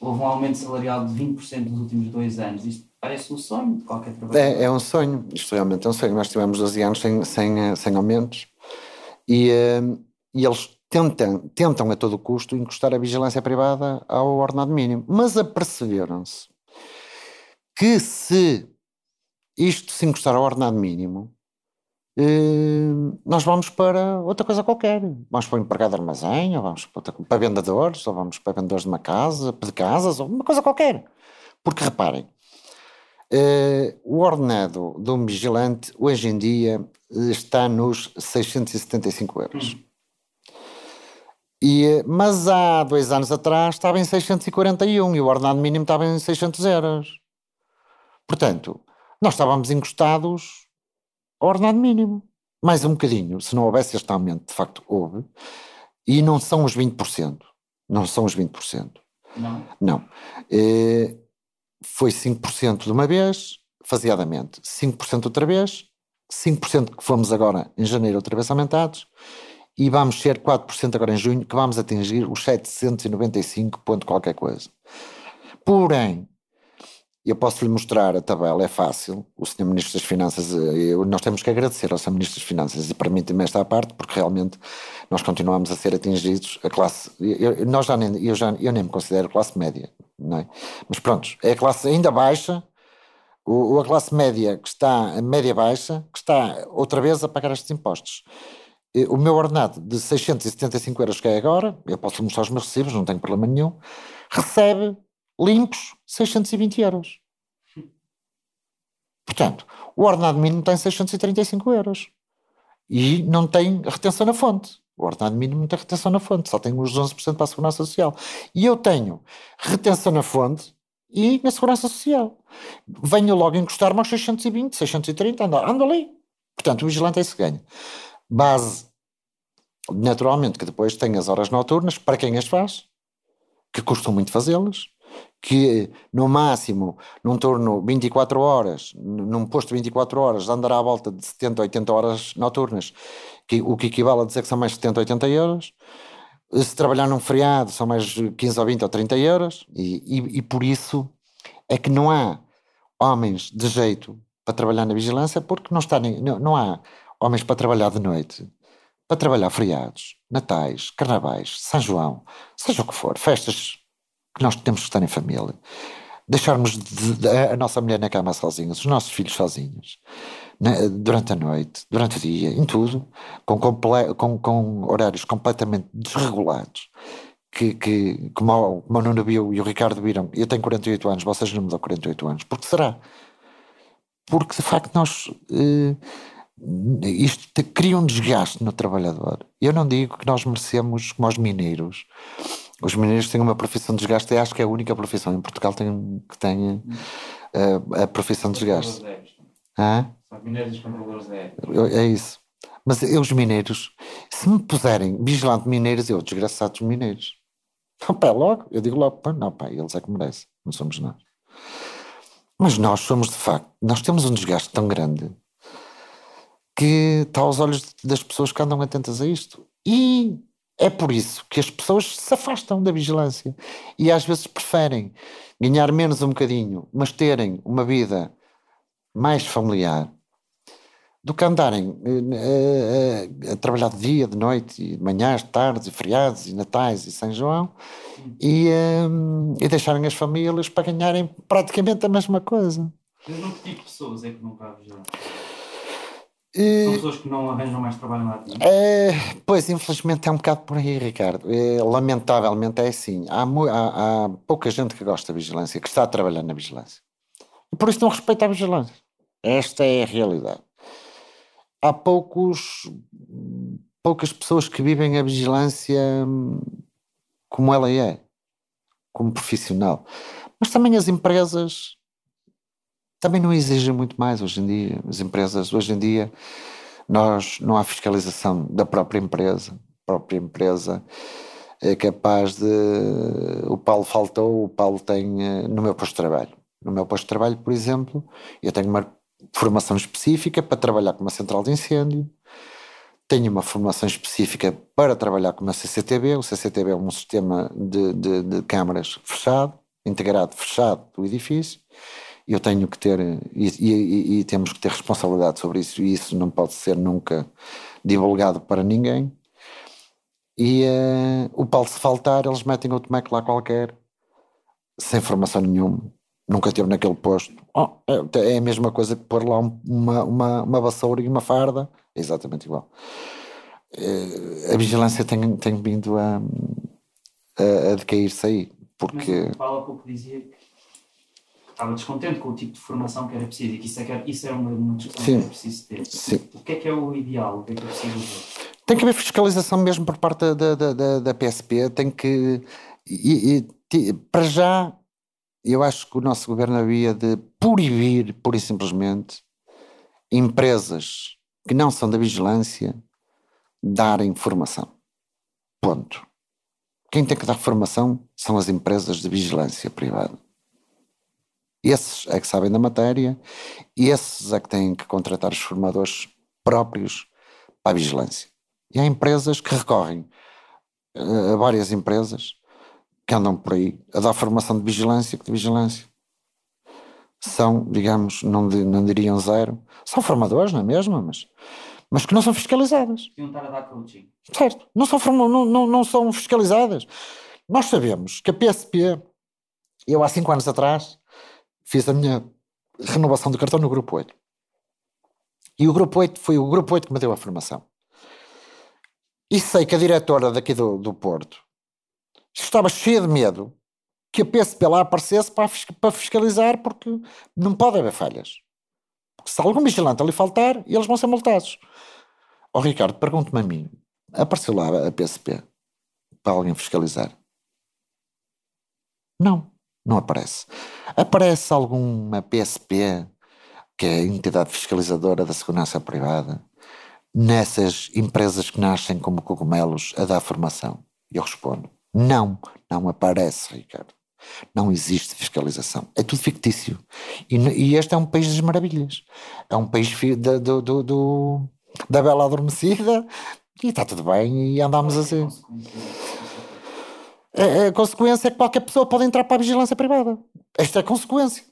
houve um aumento salarial de 20% nos últimos dois anos. Isto parece um sonho de qualquer trabalhador. É, é um sonho, isto realmente é um sonho. Nós tivemos 12 anos sem, sem, eh, sem aumentos e, eh, e eles tentam, tentam a todo custo encostar a vigilância privada ao ordenado mínimo, mas aperceberam-se que se isto se encostar ao ordenado mínimo, eh, nós vamos para outra coisa qualquer. Vamos para o empregado de armazém, ou vamos para, para vendedores, ou vamos para vendedores de uma casa, de casas, ou uma coisa qualquer. Porque reparem, eh, o ordenado de um vigilante hoje em dia está nos 675 euros. E, eh, mas há dois anos atrás estava em 641 e o ordenado mínimo estava em 600 euros. Portanto, nós estávamos encostados ao ordenado mínimo. Mais um bocadinho. Se não houvesse este aumento, de facto houve. E não são os 20%. Não são os 20%. Não? Não. Eh, foi 5% de uma vez, faseadamente. 5% outra vez, 5% que fomos agora em janeiro outra vez aumentados, e vamos ser 4% agora em junho, que vamos atingir os 795 ponto qualquer coisa. Porém, eu posso lhe mostrar a tabela, é fácil. O Sr. Ministro das Finanças, eh, eu, nós temos que agradecer ao Sr. Ministro das Finanças e permitem-me esta parte, porque realmente nós continuamos a ser atingidos. A classe, eu, nós já nem, eu, já, eu nem me considero classe média, não é? Mas pronto, é a classe ainda baixa, o, a classe média que está, a média baixa, que está outra vez a pagar estes impostos. O meu ordenado de 675 euros que é agora, eu posso lhe mostrar os meus recibos, não tenho problema nenhum, recebe limpos 620 euros. Portanto, o ordenado mínimo tem 635 euros. E não tem retenção na fonte. O ordenado mínimo não tem retenção na fonte, só tem os 11% para a Segurança Social. E eu tenho retenção na fonte e na Segurança Social. Venho logo encostar-me aos 620, 630, ando, ando ali. Portanto, o vigilante é isso que ganha. Base, naturalmente, que depois tem as horas noturnas, para quem as faz, que custam muito fazê-las, que no máximo, num turno 24 horas, num posto 24 horas, andará à volta de 70, 80 horas noturnas, que, o que equivale a dizer que são mais 70, 80 euros. Se trabalhar num feriado, são mais 15 ou 20 ou 30 euros, e, e, e por isso é que não há homens de jeito para trabalhar na vigilância, porque não, está, não, não há homens para trabalhar de noite, para trabalhar feriados, natais, carnavais, São João, seja o que for, festas que nós temos que estar em família. Deixarmos de, de, a nossa mulher na cama sozinha, os nossos filhos sozinhos, né, durante a noite, durante o dia, em tudo, com, com, com horários completamente desregulados. Que, que como, como o Nuno viu e o Ricardo viram, eu tenho 48 anos, vocês não me dão 48 anos. Porque será? Porque de facto nós. Eh, isto cria um desgaste no trabalhador. Eu não digo que nós merecemos, como os mineiros, os mineiros têm uma profissão de desgaste, e acho que é a única profissão em Portugal tem, que tem uh, a profissão de desgaste. São mineiros controladores de É isso. Mas eu, os mineiros, se me puserem vigilante mineiros, eu, desgraçados mineiros. Pá, logo, eu digo logo, pá, não, pá, eles é que merecem, não somos nós. Mas nós somos, de facto, nós temos um desgaste tão grande que está aos olhos das pessoas que andam atentas a isto. E é por isso que as pessoas se afastam da vigilância e às vezes preferem ganhar menos um bocadinho, mas terem uma vida mais familiar do que andarem a, a, a trabalhar de dia, de noite, de manhãs, tardes, feriados, e natais e São João e, e deixarem as famílias para ganharem praticamente a mesma coisa. Mas que tipo de pessoas é que não está vigilar? São pessoas que não arranjam mais trabalho lá dentro? É, pois, infelizmente é um bocado por aí, Ricardo. É, lamentavelmente é assim. Há, há, há, pouca gente que gosta da vigilância, que está a trabalhar na vigilância. E por isso não respeita a vigilância. Esta é a realidade. Há poucos, poucas pessoas que vivem a vigilância hum, como ela é, como profissional. Mas também as empresas também não exigem muito mais hoje em dia. As empresas, hoje em dia, nós não há fiscalização da própria empresa. A própria empresa é capaz de. O Paulo faltou, o Paulo tem. Eh, no meu posto de trabalho. No meu posto de trabalho, por exemplo, eu tenho uma formação específica para trabalhar com uma central de incêndio, tenho uma formação específica para trabalhar com uma CCTV. O CCTV é um sistema de, de, de câmaras fechado, integrado, fechado do edifício eu tenho que ter, e, e, e, temos que ter responsabilidade sobre isso, e isso não pode ser nunca divulgado para ninguém. E uh, o Paulo, se faltar, eles metem outro Mac lá qualquer, sem formação nenhuma, nunca teve naquele posto. Oh, é, é, a mesma coisa que pôr lá uma, uma, uma vassoura e uma farda, é exatamente igual. Uh, a vigilância tem, tem vindo a, a, a decair-se aí, porque. Mas o Paulo há pouco dizia que estava descontente com o tipo de formação que era preciso e que isso, é, que isso era uma, uma discussão Sim. que era preciso ter. Sim. O que é que é o ideal? O que é que é preciso? Tem que haver fiscalização mesmo por parte da, da, da, da PSP, tem que. E, e, para já, eu acho que o nosso governo havia de proibir, pura e simplesmente, empresas que não são da vigilância darem formação. Ponto. Quem tem que dar formação são as empresas de vigilância privada. Esses é que sabem da matéria, esses é que têm que contratar os formadores próprios para a vigilância. E há empresas que recorrem eh, a várias empresas que andam por aí a dar formação de vigilância, que de vigilância são, digamos, não, não diriam zero, são formadores, não é mesmo? Mas, mas que não são fiscalizadas. Deviam estar a dar coaching. Certo, não são, não, não, não são fiscalizadas. Nós sabemos que a PSP, eu há cinco anos atrás, fiz a minha renovação do cartão no Grupo 8. E o Grupo 8 foi o Grupo 8 que me deu a formação. E sei que a diretora daqui do, do Porto estava cheia de medo que a PSP lá aparecesse para, para fiscalizar, porque não pode haver falhas. Porque se algum vigilante ali faltar, eles vão ser multados. Ó Ricardo, pergunte-me a mim, apareceu lá a PSP para alguém fiscalizar? Não, não aparece. Aparece alguma PSP, que é a entidade fiscalizadora da segurança privada, nessas empresas que nascem como cogumelos a dar formação? Eu respondo: não, não aparece, Ricardo. Não existe fiscalização. É tudo fictício. E, e este é um país das maravilhas. É um país da, do, do- do- da bela adormecida e está tudo bem e andamos assim. A, a consequência é que qualquer pessoa pode entrar para a vigilância privada. Esta é a consequência.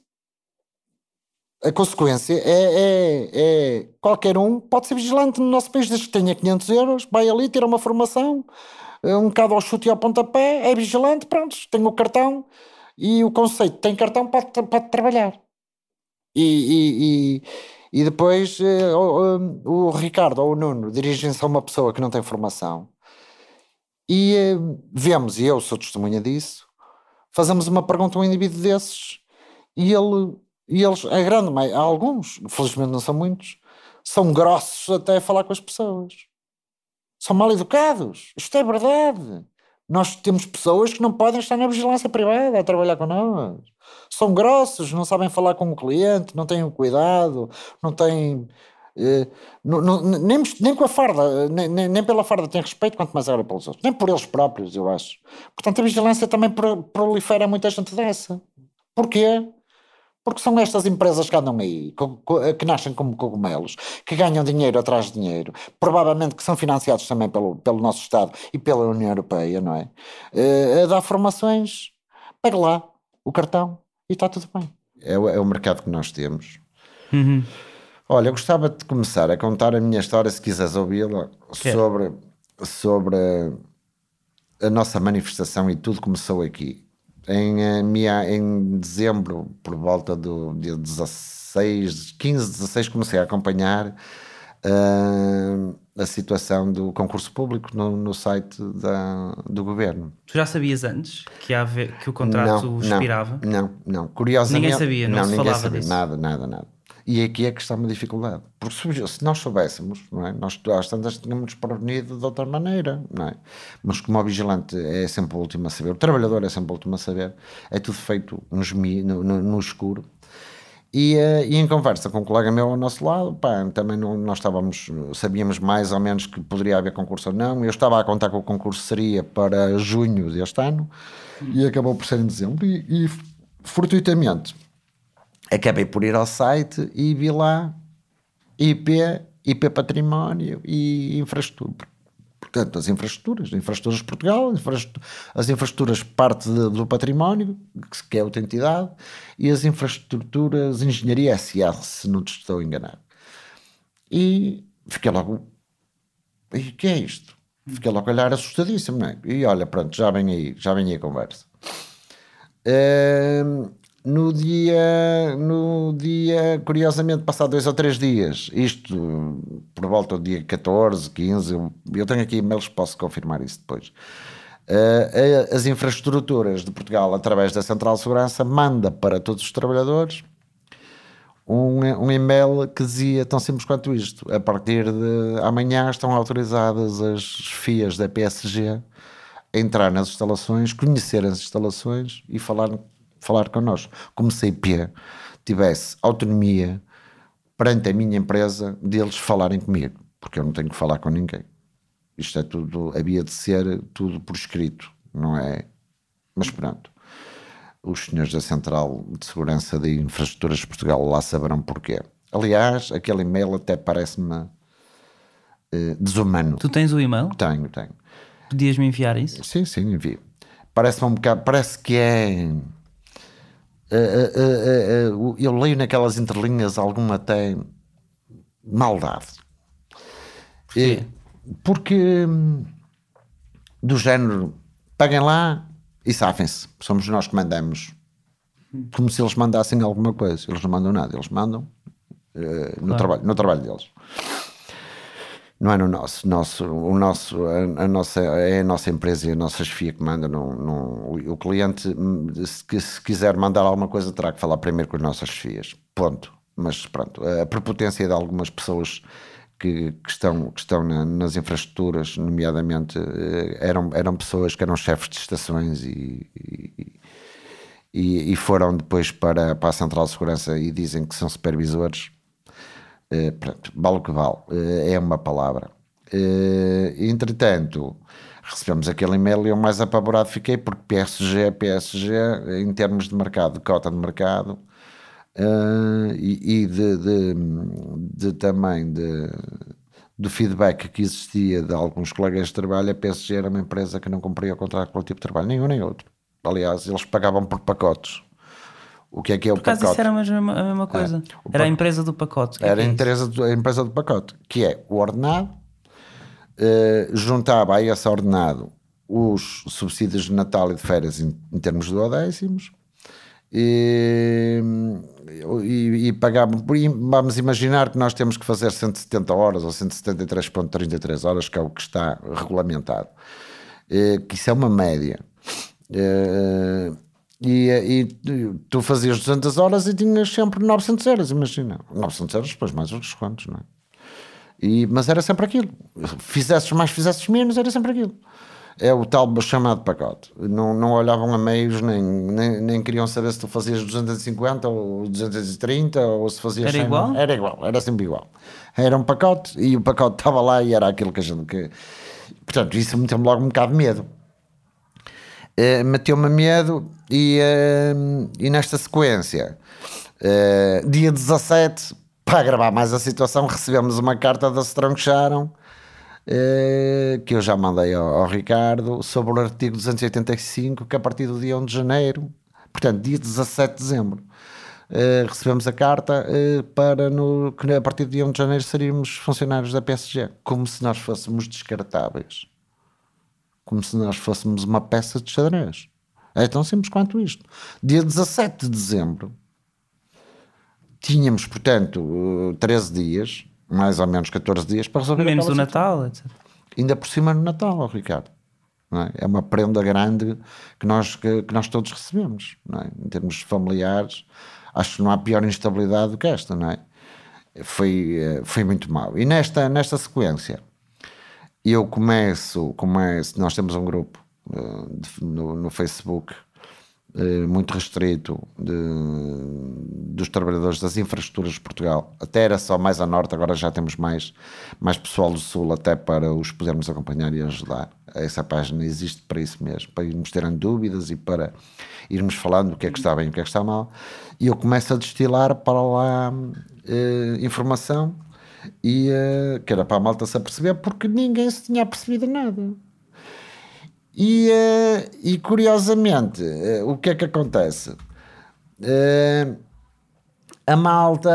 A consequência é, é, é qualquer um pode ser vigilante no nosso país, desde que tenha 500 euros, vai ali, tira uma formação, eh, um bocado ao chute e ao pontapé, é vigilante, pronto, tem o cartão e o conceito tem cartão pode, pode trabalhar. E, e, e, e depois eh, o, o Ricardo ou o Nuno dirigem-se a uma pessoa que não tem formação e eh, vemos, e eu sou testemunha disso, fazemos uma pergunta a um indivíduo desses e ele e eles, a grande maioria, alguns, felizmente não são muitos, são grossos até a falar com as pessoas. São mal educados. Isto é verdade. Nós temos pessoas que não podem estar na vigilância privada a trabalhar com nós. São grossos, não sabem falar com o cliente, não têm cuidado, não têm. Eh, não- não- nem, nem com a farda, nem, nem, pela farda têm respeito, quanto mais agora pelos outros. Nem por eles próprios, eu acho. Portanto, a vigilância também pro- prolifera muita gente dessa. Porquê? Porque são estas empresas que andam aí, que nascem como cogumelos, que ganham dinheiro atrás de dinheiro, provavelmente que são financiados também pelo, pelo nosso Estado e pela União Europeia, não é? Eh, a dar formações, pega lá o cartão e está tudo bem. É, é o mercado que nós temos. Olha, eu gostava de começar a contar a minha história, se quiseres ouvi-la, sobre, sobre a nossa manifestação e tudo começou aqui. Em, eh, em dezembro, por volta do dia 16, 15, 16, comecei a acompanhar eh, a situação do concurso público no, no site da, do governo. Tu já sabias antes que, haver- que o contrato expirava? Não, não. Curiosamente. Ninguém sabia, não se ninguém falava sabia. disso. Nada, nada, nada. E aqui é que está uma dificuldade. Porque se, nós soubéssemos, não é? nós às tantas tínhamos prevenido de outra maneira, não é? Mas como o vigilante é sempre o último a saber, o trabalhador é sempre o último a saber, é tudo feito nos no, no, no escuro. E, eh, e em conversa com um colega meu ao nosso lado, pá, também não, nós estávamos, sabíamos mais ou menos que poderia haver concurso ou não. Eu estava a contar que o concurso seria para junho deste ano e acabou por ser em dezembro. E, e fortuitamente acabei por ir ao site e vi lá IP, IP Património e Infraestrutura. Portanto, as infraestruturas, infraestruturas de Portugal, as infraestruturas parte de- do património, que- é outra entidade, e as infraestruturas Engenharia SA, se não te estou a enganar. E fiquei logo, e o que é isto? Fiquei logo a olhar assustadíssimo, é? E olha, pronto, já vem aí, já vem aí a conversa. Ehm, no dia, no dia, curiosamente, passado dois ou três dias, isto por volta do dia 14, 15, eu, tenho aqui e-mails que posso confirmar isso depois. Eh, as infraestruturas de Portugal, através da Central de Segurança, manda para todos os trabalhadores um, um e-mail que dizia tão simples quanto isto: a partir de amanhã estão autorizadas as FIAs da PSG a entrar nas instalações, conhecer as instalações e falar, falar connosco. Como se a IP tivesse autonomia perante a minha empresa deles falarem comigo, porque eu não tenho que falar com ninguém. Isto é tudo, havia de ser tudo por escrito. não é? Mas pronto, os senhores da Central de Segurança de Infraestruturas de Portugal lá saberão porquê. Aliás, aquele e-mail até parece-me uh, desumano. Tu tens o e-mail? Tenho, tenho. Podias-me enviar isso? Sim, sim, envio. Parece-me um bocado, parece que é. Uh, uh, eu leio naquelas entrelinhas alguma até maldade. Porquê? Porque hum, do género paguem lá e safem-se. Somos nós que mandamos. Como se eles mandassem alguma coisa. Eles não mandam nada, eles mandam uh, no, claro. trabalho, no trabalho deles. Não é no nosso. nosso, o nosso a, a nossa, é a nossa empresa e a nossa chefia que manda. O cliente, se, se quiser mandar alguma coisa, terá que falar primeiro com as nossas chefias. Ponto. Mas pronto, a prepotência de algumas pessoas que, que, estão, que estão na, nas infraestruturas, nomeadamente, eh, eram, eram pessoas que eram chefes de estações e, e, e, foram depois para, para a Central de Segurança e dizem que são supervisores. Uh, pronto, vale o que vale, uh, é uma palavra. Uh, entretanto, recebemos aquele e-mail e eu mais apavorado fiquei porque PSG, PSG, em termos de mercado, de cota de mercado, uh, e, e de, de, de, também de, do feedback que existia de alguns colegas de trabalho, a PSG era uma empresa que não cumpria o contrato coletivo de trabalho, nenhum nem outro. Aliás, eles pagavam por pacotes. O que é que é o por pacote? Isso era a mesma, a mesma coisa. É, era a empresa do pacote. era é a, empresa do, a empresa do pacote, que é o ordenado, uh, juntava a esse ordenado os subsídios de Natal e de férias em, em termos de duodécimos, e, e, e pagavam. Vamos imaginar que nós temos que fazer 170 horas ou 173,33 horas, que é o que está regulamentado, que isso é uma média. E, e, tu fazias 200 horas e tinhas sempre 900 euros, imagina. 900 euros, depois mais os descontos, não é? E, mas era sempre aquilo. Fizesses mais, fizesses menos, era sempre aquilo é o tal chamado pacote. Não, não olhavam a meios, nem, nem, nem queriam saber se tu fazias 250 ou 230 ou se fazias Era 100. igual? Era igual, era sempre igual. Era um pacote e o pacote estava lá e era aquilo que a gente. Que... Portanto, isso meteu-me logo um bocado de medo. Uh, meteu-me medo e, uh, e nesta sequência, uh, dia 17, para gravar mais a situação, recebemos uma carta da Strong Sharon que eu já mandei ao, ao, Ricardo, sobre o artigo 285, que a partir do dia 1 de janeiro, portanto, dia 17 de dezembro, recebemos a carta para no, que a partir do dia 1 de janeiro seríamos funcionários da PSG, como se nós fôssemos descartáveis, como se nós fôssemos uma peça de xadrez. É tão simples quanto isto. Dia 17 de dezembro, tínhamos, portanto, 13 dias mais ou menos 14 dias para resolver Menos o Natal, etc. Ainda por cima no Natal, oh, Ricardo. É? é? uma prenda grande que nós, que, que nós todos recebemos, é? em termos familiares. Acho que não há pior instabilidade do que esta, não é? Foi, eh, foi muito mal. E nesta, nesta sequência, eu começo, começo, nós temos um grupo uh, no, no Facebook eh, muito restrito de, dos trabalhadores das infraestruturas de Portugal. Até era só mais a norte, agora já temos mais, mais pessoal do sul, até para os podermos acompanhar e ajudar. Essa página existe para isso mesmo, para irmos terem dúvidas e para irmos falando o que é que está bem e o que é que está mal. E eu começo a destilar para lá eh, informação e eh, que era para a malta se aperceber, porque ninguém se tinha percebido nada. E, uh, e curiosamente, uh, o que é que acontece? Uh, a malta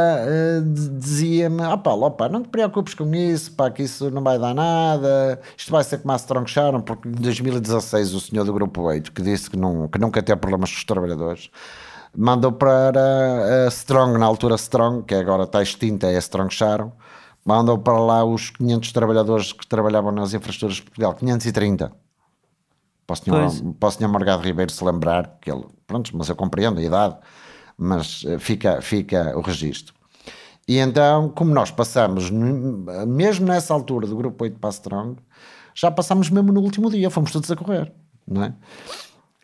dizia-me: opá, opa, não te preocupes com isso, pá, que isso não vai dar nada, isto vai ser como a Strong Sharon, porque em 2016 o senhor do Grupo 8, que disse que, não, que nunca teve problemas com os trabalhadores, mandou para a Strong, na altura Strong, que agora está extinta, é a Strong Sharon, mandou para lá os 500 trabalhadores que trabalhavam nas infraestruturas de Portugal, 530 Posso o senhor Morgado Ribeiro se lembrar que ele, pronto, mas eu compreendo a idade, mas eh, fica, fica o registro. E então, como nós passamos, mesmo nessa altura do grupo 8 para Strong, já passámos mesmo no último dia, fomos todos a correr, não é?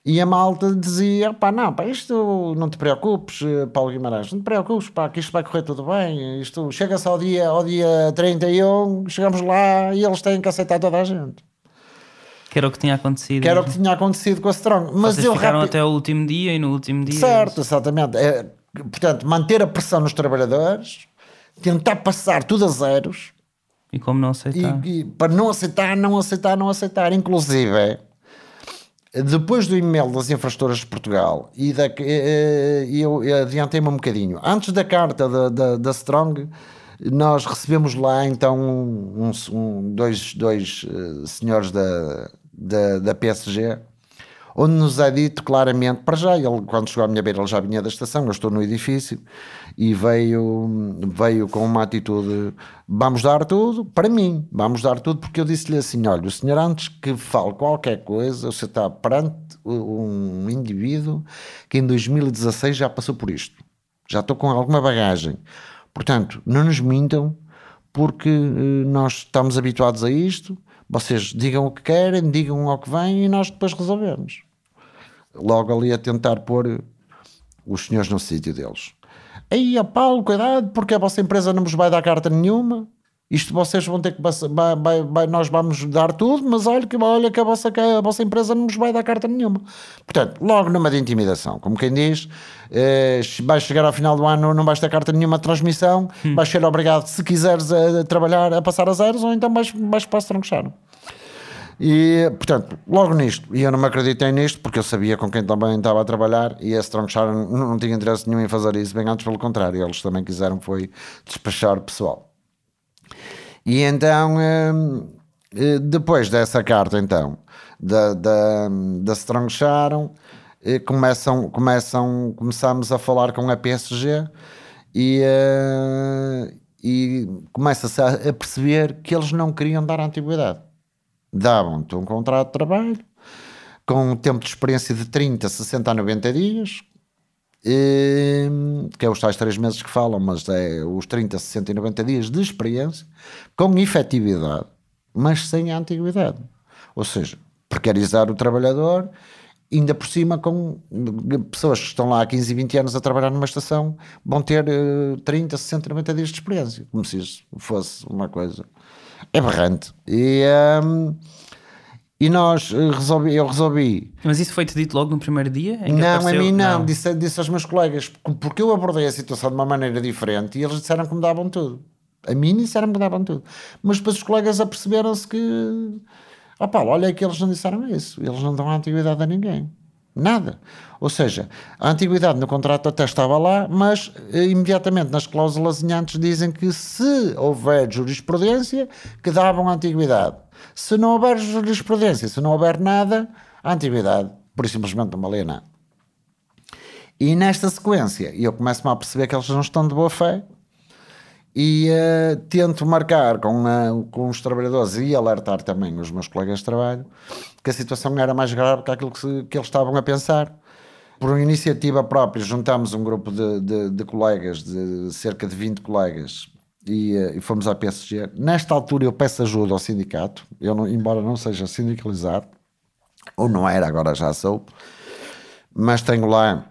E a malta dizia: pá, não, pá, isto não te preocupes, eh, Paulo Guimarães, não te preocupes, pá, que isto vai correr tudo bem. Isto chega-se ao dia, ao dia 31, chegamos lá e eles têm que aceitar toda a gente. Que era o que tinha acontecido. Que era o que tinha acontecido com a Strong. Mas Vocês eu ficaram rapi- até o último dia e no último dia. Certo, exatamente. É, portanto, manter a pressão nos trabalhadores, tentar passar tudo a zeros E como não aceitar? e, e para não aceitar, não aceitar, não aceitar. Inclusive, depois do e-mail das infraestruturas de Portugal, e da, eh, eh, eu adiantei-me um bocadinho. Antes da carta da, da, da Strong, nós recebemos lá então um, um- dois, dois eh, senhores da, da, da PSG, onde nos é dito claramente, para já, ele, quando chegou à minha beira, ele já vinha da estação, eu estou no edifício, e veio, veio com uma atitude: vamos dar tudo, para mim, vamos dar tudo, porque eu disse-lhe assim: olha, o senhor, antes que fale qualquer coisa, você está perante um indivíduo que em 2016 já passou por isto, já estou com alguma bagagem, portanto, não nos mintam, porque eh, nós estamos habituados a isto. Vocês digam o que querem, digam ao que vem e nós depois resolvemos. Logo ali a tentar pôr os senhores no sítio deles. Aí, Paulo, cuidado, porque a vossa empresa não vos vai dar carta nenhuma. Isto vocês vão ter que. Vai, vai, vai- nós vamos dar tudo, mas olha que, olha que, a, vossa, a vossa empresa não vos vai dar carta nenhuma. Portanto, logo numa de intimidação, como quem diz, eh, vais chegar ao final do ano, não vais ter carta nenhuma de transmissão, vais ser obrigado, se quiseres, a, a trabalhar, a passar a zeros, ou então vais, vais para a tranquear. E, portanto, logo nisto, e eu não me acreditei nisto porque eu sabia com quem também estava a trabalhar e a Strong Sharon não, tinha interesse nenhum em fazer isso, bem antes pelo contrário, eles também quiseram foi despachar o pessoal. E então, hum, eh, depois dessa carta, então, da, da, da Strong Sharon, eh, começam, começam, começamos a falar com a PSG e, eh, e começa-se a, a perceber que eles não queriam dar antiguidade davam-te um contrato de trabalho com um tempo de experiência de 30, 60 a 90 dias, e, que é os tais 3 meses que falam, mas é os 30, 60 e 90 dias de experiência, com efetividade, mas sem a antiguidade. Ou seja, precarizar o trabalhador, ainda por cima com pessoas que estão lá há 15 e 20 anos a trabalhar numa estação, vão ter eh, 30, 60, 90 dias de experiência, como se isso fosse uma coisa é berrante. E, hum, e nós eh, resolvi, eu resolvi. Mas isso foi-te dito logo no primeiro dia? Não, a apareceu? mim não, Disse, disse aos meus colegas, porque eu abordei a situação de uma maneira diferente e eles disseram que me davam tudo. A mim disseram que me davam tudo. Mas depois os colegas aperceberam-se que. Ah, Paulo, olha que eles não disseram isso. Eles não dão antiguidade a ninguém. Nada. Ou seja, a antiguidade no contrato até estava lá, mas eh, imediatamente nas cláusulas antes dizem que se houver jurisprudência, que davam antiguidade. Se não houver jurisprudência, se não houver nada, a antiguidade, por simplesmente não valia nada. E nesta sequência, eu começo-me a perceber que eles não estão de boa fé e eh, tento marcar com, eh, com os trabalhadores e alertar também os meus colegas de trabalho que a situação era mais grave que aquilo que, se- que eles estavam a pensar. Por iniciativa própria, juntámos um grupo de, de- de colegas, de cerca de 20 colegas, e, eh, e fomos à PSG. Nesta altura, eu peço ajuda ao sindicato, eu não- embora não seja sindicalizado, ou não era, agora já sou, mas tenho lá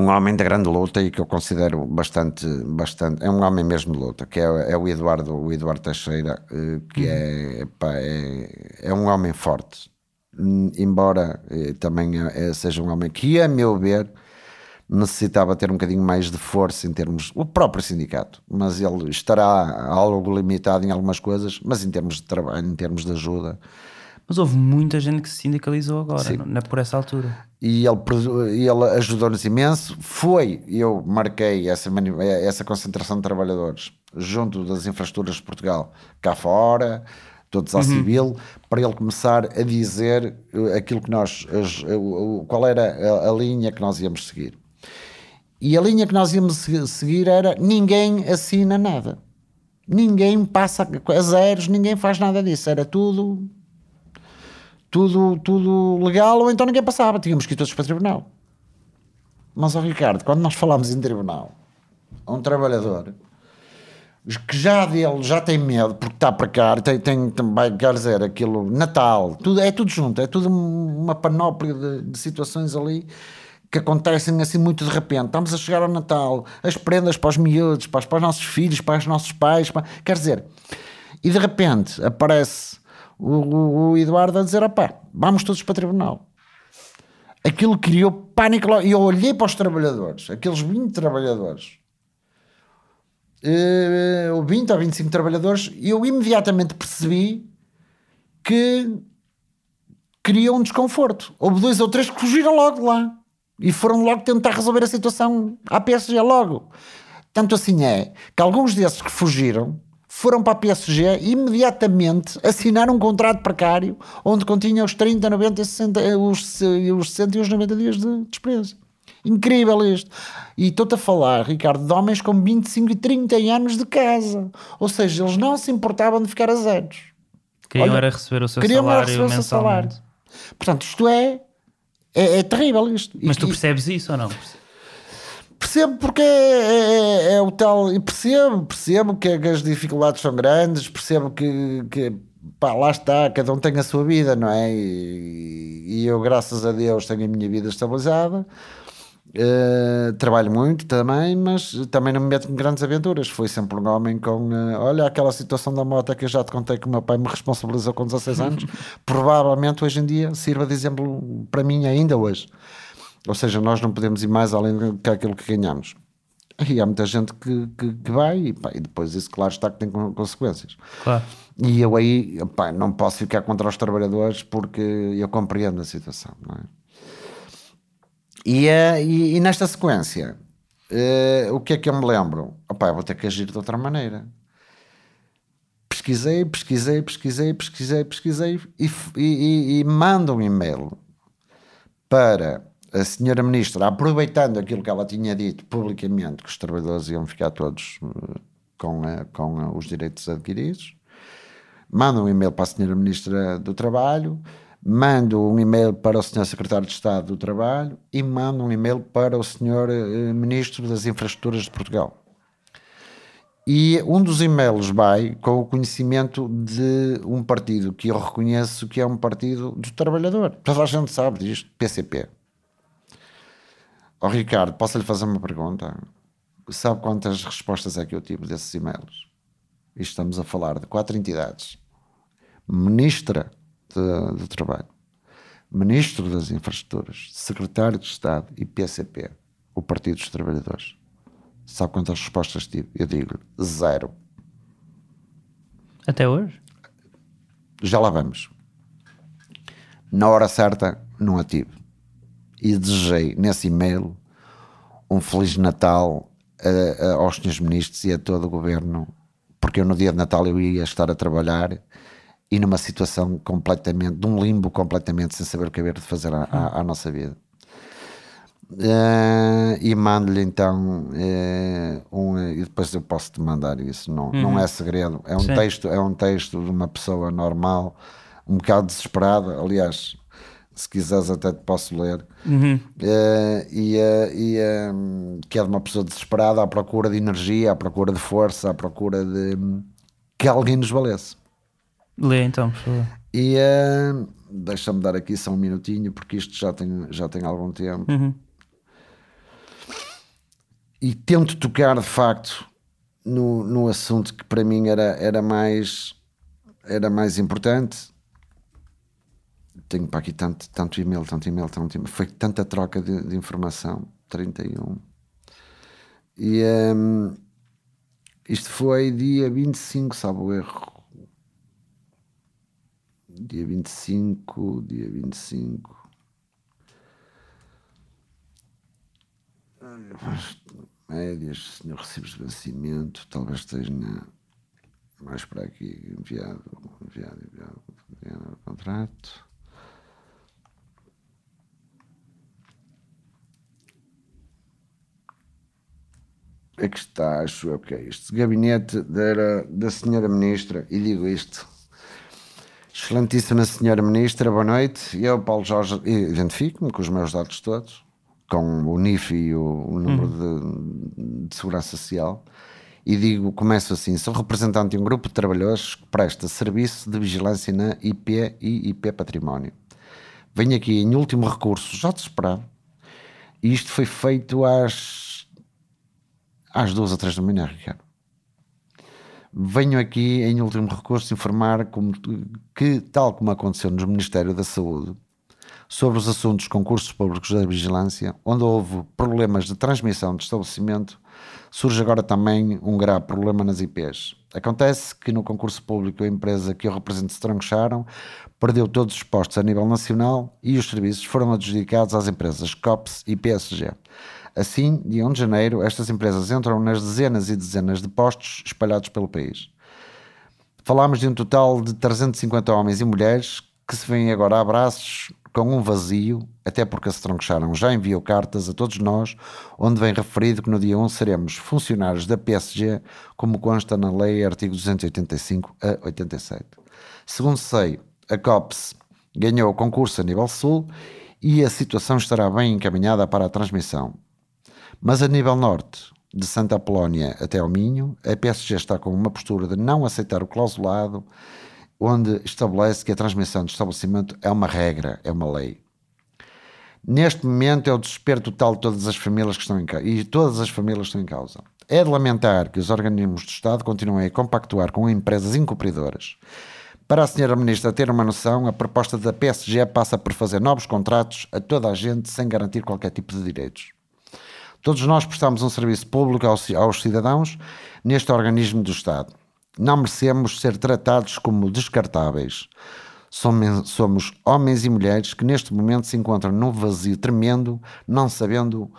um homem de grande luta e que eu considero bastante, bastante é um homem mesmo de luta, que é, é o Eduardo, o Eduardo Teixeira, eh, que é, pá, é, é um homem forte, Hum, embora eh, também é- é- seja um homem que, a meu ver, necessitava ter um bocadinho mais de força em termos, o próprio sindicato, mas ele estará algo limitado em algumas coisas, mas em termos de trabalho, em termos de ajuda, Mas houve muita gente que se sindicalizou agora, não é por essa altura. e ele, ele ajudou-nos imenso. Foi, eu marquei essa, essa concentração de trabalhadores junto das infraestruturas de Portugal, cá fora, todos à civil, para ele começar a dizer eh, aquilo que nós, o- qual era a, a linha que nós íamos seguir. E a linha que nós íamos se- seguir era ninguém assina nada. Ninguém passa a zeros, ninguém faz nada disso. Era tudo tudo, tudo legal, ou então ninguém passava, tínhamos que ir todos para o tribunal. Mas, ó Ricardo, quando nós falamos em tribunal, a um trabalhador que já dele já tem medo porque está para cá, tem, tem também, quer dizer, aquilo, Natal, tudo, é tudo junto, é tudo uma panóplia de, de situações ali que acontecem assim muito de repente. Estamos a chegar ao Natal, as prendas para os miúdos, para, os- para os nossos filhos, para os nossos pais, para- quer dizer, e de repente aparece o, o, o Eduardo a dizer: opá, vamos todos para o tribunal. Aquilo criou pânico. E eu olhei para os trabalhadores, aqueles 20 trabalhadores, uh, ou 20 ou 25 trabalhadores, e eu imediatamente percebi que criou um desconforto. Houve dois ou três que fugiram logo de lá e foram logo tentar resolver a situação à PSG logo. Tanto assim é que alguns desses que fugiram foram para a PSG e imediatamente assinaram um contrato precário onde continha os 30, 90, 60, os, os 60 e os 90 dias de despesa. Incrível isto. E estou-te a falar, Ricardo, de homens com 25 e 30 anos de casa. Ou seja, eles não se importavam de ficar a zeros. Queriam Olha, era receber o seu salário receber o seu salário. Portanto, isto é, é, é terrível isto. Mas tu percebes isso ou não? Percebo porque é, é, é, o tal. E percebo, percebo que, que, as dificuldades são grandes, percebo que, que pá, lá está, cada um tem a sua vida, não é? E, e eu, graças a Deus, tenho a minha vida estabilizada. Uh, trabalho muito também, mas também não me meto em grandes aventuras. Fui sempre um homem com. Uh, olha, aquela situação da moto que eu já te contei que o meu pai me responsabilizou com 16 anos, provavelmente hoje em dia sirva de exemplo para mim ainda hoje. Ou seja, nós não podemos ir mais além do que aquilo que ganhamos. E há muita gente que, que, que vai e, pá, e, depois isso, claro, está que tem consequências. Claro. E eu aí pá, não posso ficar contra os trabalhadores porque eu compreendo a situação. É? E, uh, e, e, nesta sequência, uh, o que é que eu me lembro? Opá, vou ter que agir de outra maneira. Pesquisei, pesquisei, pesquisei, pesquisei, pesquisei e, e, e mando um e-mail para a senhora ministra, aproveitando aquilo que ela tinha dito publicamente, que os trabalhadores iam ficar todos eh, com, a, com os direitos adquiridos, manda um e-mail para a senhora ministra do Trabalho, mando um e-mail para o senhor secretário de Estado do Trabalho e mando um e-mail para o senhor eh, ministro das Infraestruturas de Portugal. E um dos e-mails vai com o conhecimento de um partido que eu reconheço que é um partido do trabalhador. Toda a gente sabe disto, PCP. Ó oh, Ricardo, posso lhe fazer uma pergunta? Sabe quantas respostas é que eu tive desses e-mails? E estamos a falar de quatro entidades. Ministra de, de Trabalho, Ministro das Infraestruturas, Secretário de Estado e PCP, o Partido dos Trabalhadores. Sabe quantas respostas tive? Eu digo zero. Até hoje? Já lá vamos. Na hora certa, não a tive e desejei nesse e-mail um Feliz Natal a, a, aos senhores ministros e a todo o governo, porque eu no dia de Natal eu ia estar a trabalhar e numa situação completamente, de um limbo completamente sem saber o que haver de fazer à, à, à nossa vida. Uh, e mando-lhe então uh, um, e depois eu posso te mandar isso, não, uhum. não é segredo, é um texto, é um texto de uma pessoa normal, um bocado desesperada, aliás, se quiseres até te posso ler, uhum. uh, e, uh, e um, que é de uma pessoa desesperada à procura de energia, à procura de força, à procura de que alguém nos valesse. Lê então, por favor. E uh, deixa-me dar aqui só um minutinho, porque isto já tem, já tem algum tempo. Uhum. E tento tocar de facto no, no assunto que para mim era, era mais era mais importante tenho para aqui tanto, tanto e-mail, tanto e-mail, tanto e-mail. Foi tanta troca de, de informação. 31. E um, isto foi dia 25, salvo erro. Dia 25, dia 25. Médias, senhor recibos de vencimento, talvez esteja mais para aqui, enviado, enviado, enviado, enviado contrato. É que está, acho eu que é isto. Gabinete da, da senhora Ministra, e digo isto. Excelentíssima senhora Ministra, boa noite. Eu, Paulo Jorge, identifico-me com os meus dados todos, com o NIF e o, o número uhum. de, de Segurança Social, e digo, começo assim, sou representante de um grupo de trabalhadores que presta serviço de vigilância na IP e IP Património. Venho aqui em último recurso, já desesperado, e isto foi feito às às duas ou três da manhã, Ricardo. Venho aqui, em último recurso, informar como, que, tal como aconteceu no Ministério da Saúde, sobre os assuntos concursos públicos da vigilância, onde houve problemas de transmissão de estabelecimento, surge agora também um grave problema nas IPs. Acontece que no concurso público a empresa que eu represento Strong perdeu todos os postos a nível nacional e os serviços foram adjudicados às empresas COPS e PSG. Assim, de 1 de janeiro, estas empresas entram nas dezenas e dezenas de postos espalhados pelo país. Falámos de um total de 350 homens e mulheres que se veem agora a abraços com um vazio, até porque a Strong Sharon já enviou cartas a todos nós, onde vem referido que no dia 1 seremos funcionários da PSG, como consta na lei artigo 285 a 87. Segundo sei, a COPS ganhou o concurso a nível sul e a situação estará bem encaminhada para a transmissão. Mas a nível norte, de Santa Apolónia até ao Minho, a PSG está com uma postura de não aceitar o clausulado, onde estabelece que a transmissão de estabelecimento é uma regra, é uma lei. Neste momento é o desespero total de todas as famílias que estão em causa, e todas as famílias estão em causa. É de lamentar que os organismos do Estado continuem a compactuar com empresas incumpridoras. Para a senhora Ministra ter uma noção, a proposta da PSG passa por fazer novos contratos a toda a gente sem garantir qualquer tipo de direitos. Todos nós prestamos um serviço público aos, aos cidadãos neste organismo do Estado. Não merecemos ser tratados como descartáveis. Somos, homens e mulheres que neste momento se encontram num vazio tremendo, não sabendo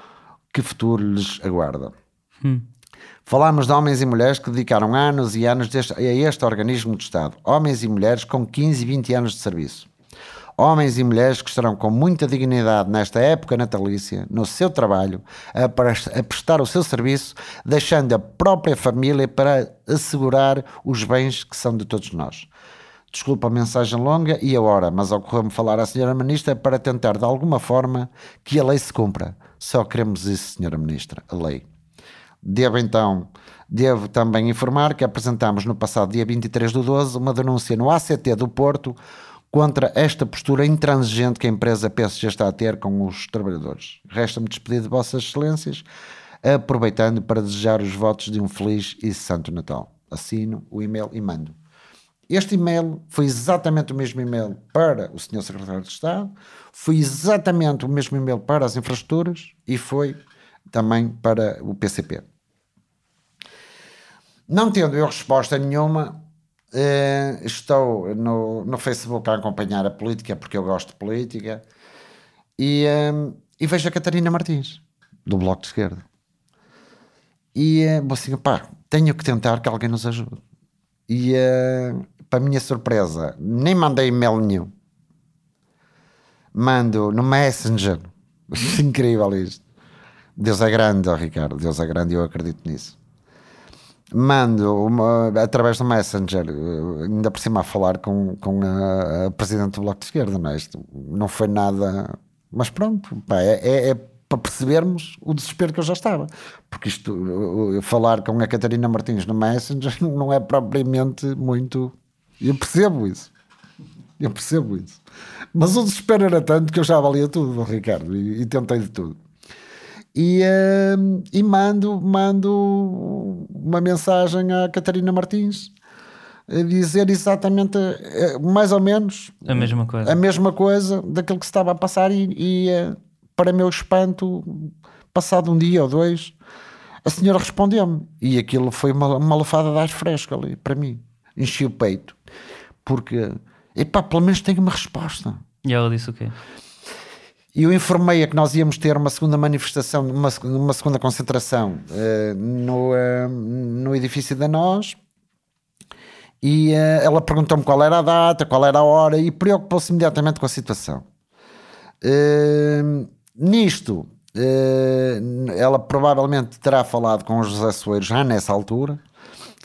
que futuro lhes aguarda. Hum. Falamos de homens e mulheres que dedicaram anos e anos deste, a este organismo de Estado. Homens e mulheres com 15 e 20 anos de serviço homens e mulheres que estarão com muita dignidade nesta época natalícia, no seu trabalho, a, prestar o seu serviço, deixando a própria família para assegurar os bens que são de todos nós. Desculpa a mensagem longa e a hora, mas ocorreu-me falar à Senhora Ministra para tentar de alguma forma que a lei se cumpra. Só queremos isso, Senhora Ministra, a lei. Devo então, devo também informar que apresentámos no passado dia 23 do 12 uma denúncia no ACT do Porto contra esta postura intransigente que a empresa PSG está a ter com os trabalhadores. Resta-me despedir de Vossas Excelências, aproveitando para desejar os votos de um feliz e santo Natal. Assino o e-mail e mando. Este e-mail foi exatamente o mesmo e-mail para o Sr. Secretário de Estado, foi exatamente o mesmo e-mail para as infraestruturas e foi também para o PCP. Não tendo eu resposta nenhuma, Uh, estou no, no Facebook a acompanhar a política porque eu gosto de política e, uh, e vejo a Catarina Martins do Bloco de Esquerda e uh, assim, pá, tenho que tentar que alguém nos ajude. E uh, para minha surpresa, nem mandei e-mail nenhum, mando no Messenger. Incrível isto. Deus é grande, oh, Ricardo. Deus é grande eu acredito nisso mando uma, através do Messenger, eh, ainda por cima a falar com, com a, a Presidente do Bloco de Esquerda, não é? Isto não foi nada. Mas pronto, pá, é, é, é, para percebermos o desespero que eu já estava. Porque isto, falar com a Catarina Martins no Messenger não é propriamente muito. Eu percebo isso. Eu percebo isso. Mas o desespero era tanto que eu já valia tudo, Ricardo, e, e tentei de tudo e, uh, e mando, mando uma mensagem à Catarina Martins a dizer exatamente eh, mais ou menos a mesma coisa, a mesma coisa daquilo que se estava a passar e, e uh, para meu espanto passado um dia ou dois a senhora respondeu-me. E aquilo foi uma, uma lafada de ar fresco ali para mim. Enchi o peito porque epá, pelo menos tenho uma resposta. E ela disse o quê? E eu informei-a que nós íamos ter uma segunda manifestação, uma, uma segunda concentração uh, no, uh, no edifício da Nós. E uh, ela perguntou-me qual era a data, qual era a hora e preocupou-se imediatamente com a situação. nisto, ela provavelmente terá falado com o José Soeiro já nessa altura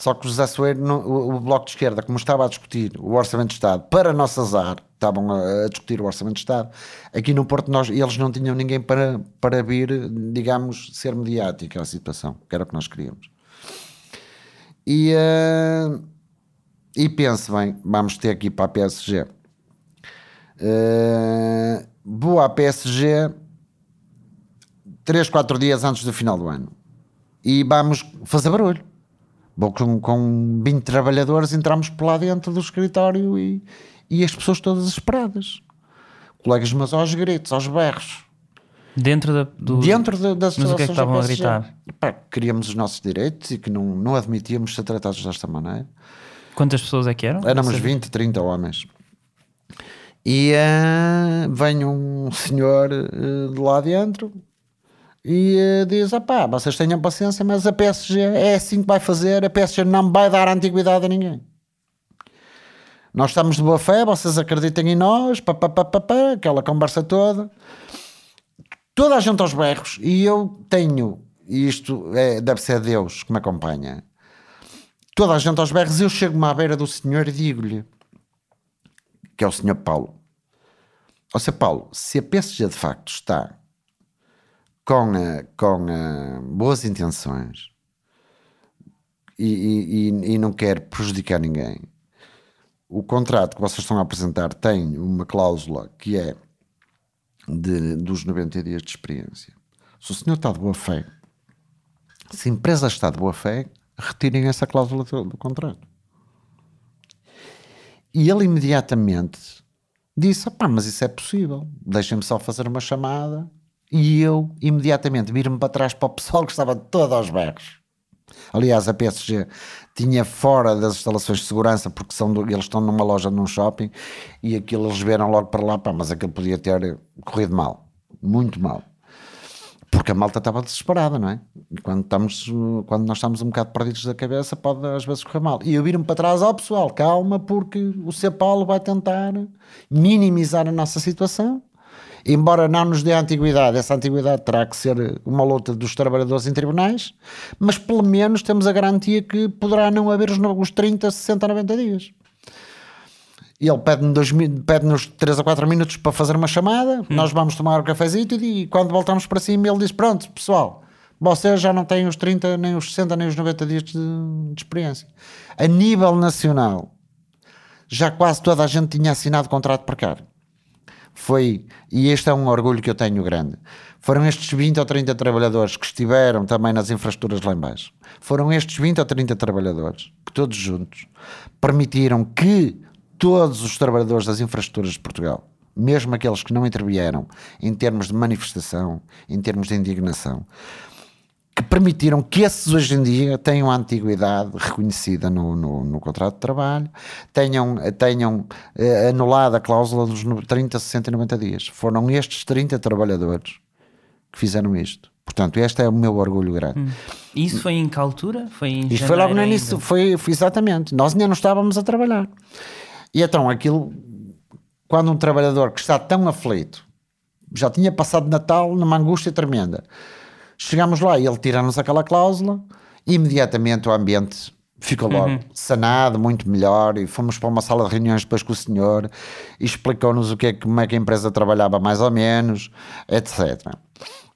só que José Soeiro, o, o, Bloco de Esquerda, como estava a discutir o Orçamento de Estado, para nosso azar, estavam a, a discutir o Orçamento de Estado, aqui no Porto nós, eles não tinham ninguém para, para vir, digamos, ser mediática a situação, que era o que nós queríamos. E, uh, e pense bem, vamos ter aqui para a PSG. Uh, PSG 3, 4 dias antes do final do ano. E vamos fazer barulho com, com 20 trabalhadores, entramos por lá dentro do escritório e, e as pessoas todas esperadas. Colegas meus aos gritos, aos berros. Dentro da, do... Dentro da, das Mas o que é que estavam a gritar? Pá, queríamos os nossos direitos e que não, não admitíamos ser tratados desta maneira. Quantas pessoas é que eram? Éramos 20, 30 homens. E uh, vem um senhor uh, de lá dentro e uh, diz: ah pá, vocês tenham paciência, mas a PSG é assim que vai fazer, a PSG não vai dar antiguidade a ninguém. Nós estamos de boa fé, vocês acreditem em nós, pá, pá, pá, pá, pá, aquela conversa toda. Toda a gente aos berros, e eu tenho, e isto é, deve ser Deus que me acompanha, toda a gente aos berros, eu chego-me à beira do senhor e digo-lhe: que é o Sr. Paulo. Ó Sr. Paulo, se a PSG de facto está com, com boas intenções e, e, e, não quer prejudicar ninguém, o contrato que vocês estão a apresentar tem uma cláusula que é de, dos 90 dias de experiência. Se o senhor está de boa fé, se a empresa está de boa fé, retirem essa cláusula do, do contrato. E ele imediatamente disse: mas isso é possível, deixem-me só fazer uma chamada. E eu imediatamente viro-me para trás para o pessoal que estava todo aos berros. Aliás, a PSG tinha fora das instalações de segurança, porque são do, eles estão numa loja num shopping e aquilo eles vieram logo para lá, pá, mas aquilo podia ter corrido mal, muito mal porque a malta estava desesperada, não é? E quando, estamos, quando nós estamos um bocado perdidos da cabeça, pode às vezes correr mal. E eu vir-me para trás, ó oh, pessoal, calma, porque o C. Paulo vai tentar minimizar a nossa situação. Embora não nos dê a antiguidade, essa antiguidade terá que ser uma luta dos trabalhadores em tribunais, mas pelo menos temos a garantia que poderá não haver os, os 30, 60, 90 dias. E ele pede-nos pede 3 a 4 minutos para fazer uma chamada, hum. nós vamos tomar um cafezinho e quando voltamos para cima ele diz: Pronto, pessoal, vocês já não têm os 30, nem os 60, nem os 90 dias de, de experiência. A nível nacional, já quase toda a gente tinha assinado contrato precário. Foi, e este é um orgulho que eu tenho grande. Foram estes 20 ou 30 trabalhadores que estiveram também nas infraestruturas lá embaixo. Foram estes 20 ou 30 trabalhadores que todos juntos permitiram que todos os trabalhadores das infraestruturas de Portugal, mesmo aqueles que não intervieram em termos de manifestação, em termos de indignação, permitiram que esses hoje em dia tenham a antiguidade reconhecida no, no, no contrato de trabalho, tenham, tenham eh, anulado a cláusula dos 30, 60 e 90 dias. Foram estes 30 trabalhadores que fizeram isto. Portanto, este é o meu orgulho grande. Hum. Isso foi em que altura? Foi em Isto foi logo no início, foi, foi, exatamente. Nós ainda não estávamos a trabalhar. E então aquilo, quando um trabalhador que está tão aflito, já tinha passado Natal numa angústia tremenda, chegamos lá e ele tira-nos aquela cláusula, e imediatamente o ambiente ficou logo uhum. sanado, muito melhor, e fomos para uma sala de reuniões depois com o senhor e explicou-nos o que é, como é que a empresa trabalhava mais ou menos, etc.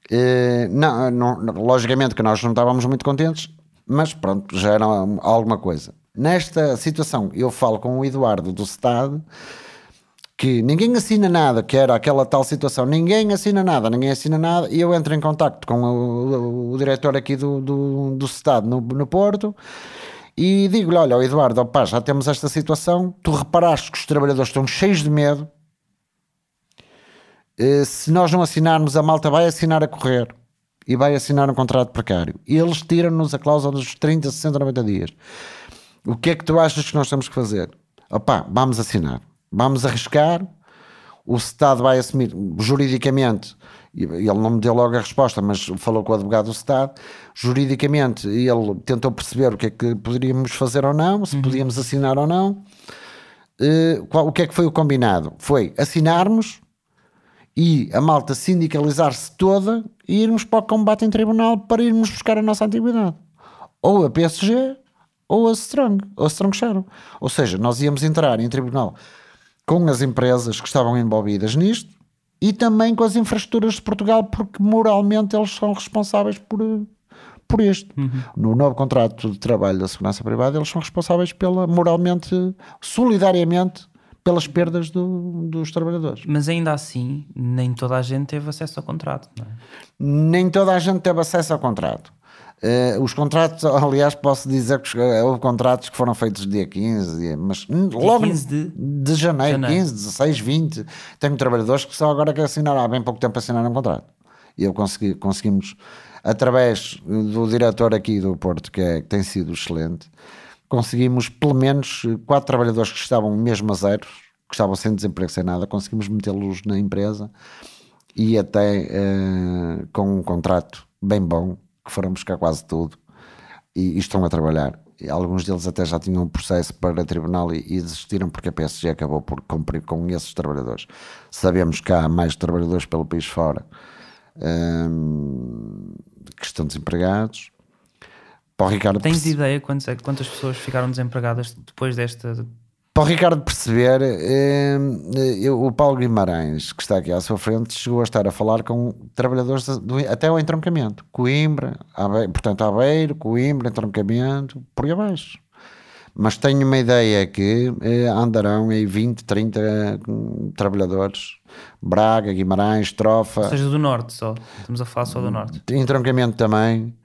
E, não, não, logicamente que nós não estávamos muito contentes, mas pronto, já era alguma coisa. Nesta situação, eu falo com o Eduardo do Estado que ninguém assina nada, que era aquela tal situação, ninguém assina nada, ninguém assina nada, e eu entro em contato com o, o, o diretor aqui do, do, do Estado no, no Porto e digo-lhe: Olha, Eduardo, opa, já temos esta situação, tu reparaste que os trabalhadores estão cheios de medo, eh, se nós não assinarmos, a malta vai assinar a correr e vai assinar um contrato precário. E eles tiram-nos a cláusula dos 30, 60, 90 dias. O que é que tu achas que nós temos que fazer? Opá, vamos assinar. Vamos arriscar. O Estado vai assumir juridicamente. Ele não me deu logo a resposta, mas falou com o advogado do Estado. Juridicamente, ele tentou perceber o que é que poderíamos fazer ou não, se uhum. podíamos assinar ou não. Uh, qual, o que é que foi o combinado? Foi assinarmos e a malta sindicalizar-se toda e irmos para o combate em tribunal para irmos buscar a nossa antiguidade. Ou a PSG ou a Strong, ou a Strong Shadow. Ou seja, nós íamos entrar em tribunal com as empresas que estavam envolvidas nisto e também com as infraestruturas de Portugal, porque moralmente eles são responsáveis por, por isto. Uhum. No novo contrato de trabalho da segurança privada, eles são responsáveis pela, moralmente, solidariamente, pelas perdas do, dos trabalhadores. Mas ainda assim, nem toda a gente teve acesso ao contrato, não é? Nem toda a gente teve acesso ao contrato. Uh, os contratos, aliás, posso dizer que houve contratos que foram feitos dia 15, mas logo 15 de, de janeiro, janeiro, 15, 16, 20. Tenho trabalhadores que só agora que assinaram, há bem pouco tempo assinaram um contrato. E eu consegui, conseguimos, através do diretor aqui do Porto, que, é, que tem sido excelente, conseguimos pelo menos quatro trabalhadores que estavam mesmo a zero, que estavam sem desemprego, sem nada, conseguimos metê-los na empresa e até uh, com um contrato bem bom que foram buscar quase tudo e, e estão a trabalhar. E alguns deles até já tinham um processo para tribunal e, e, desistiram porque a PSG acabou por cumprir com esses trabalhadores. Sabemos que há mais trabalhadores pelo país fora hum, que estão desempregados. Para Ricardo Tens ideia quantas, quantas pessoas ficaram desempregadas depois desta para o Ricardo perceber, eh, eu, o Paulo Guimarães, que está aqui à sua frente, chegou a estar a falar com trabalhadores do, até ao entroncamento. Coimbra, Aveiro, portanto, Aveiro, Coimbra, entroncamento, por aí abaixo. Mas tenho uma ideia que eh, andarão aí 20, 30 hum, trabalhadores. Braga, Guimarães, Trofa. Ou seja, do Norte só. Estamos a falar só do Norte. Entroncamento também.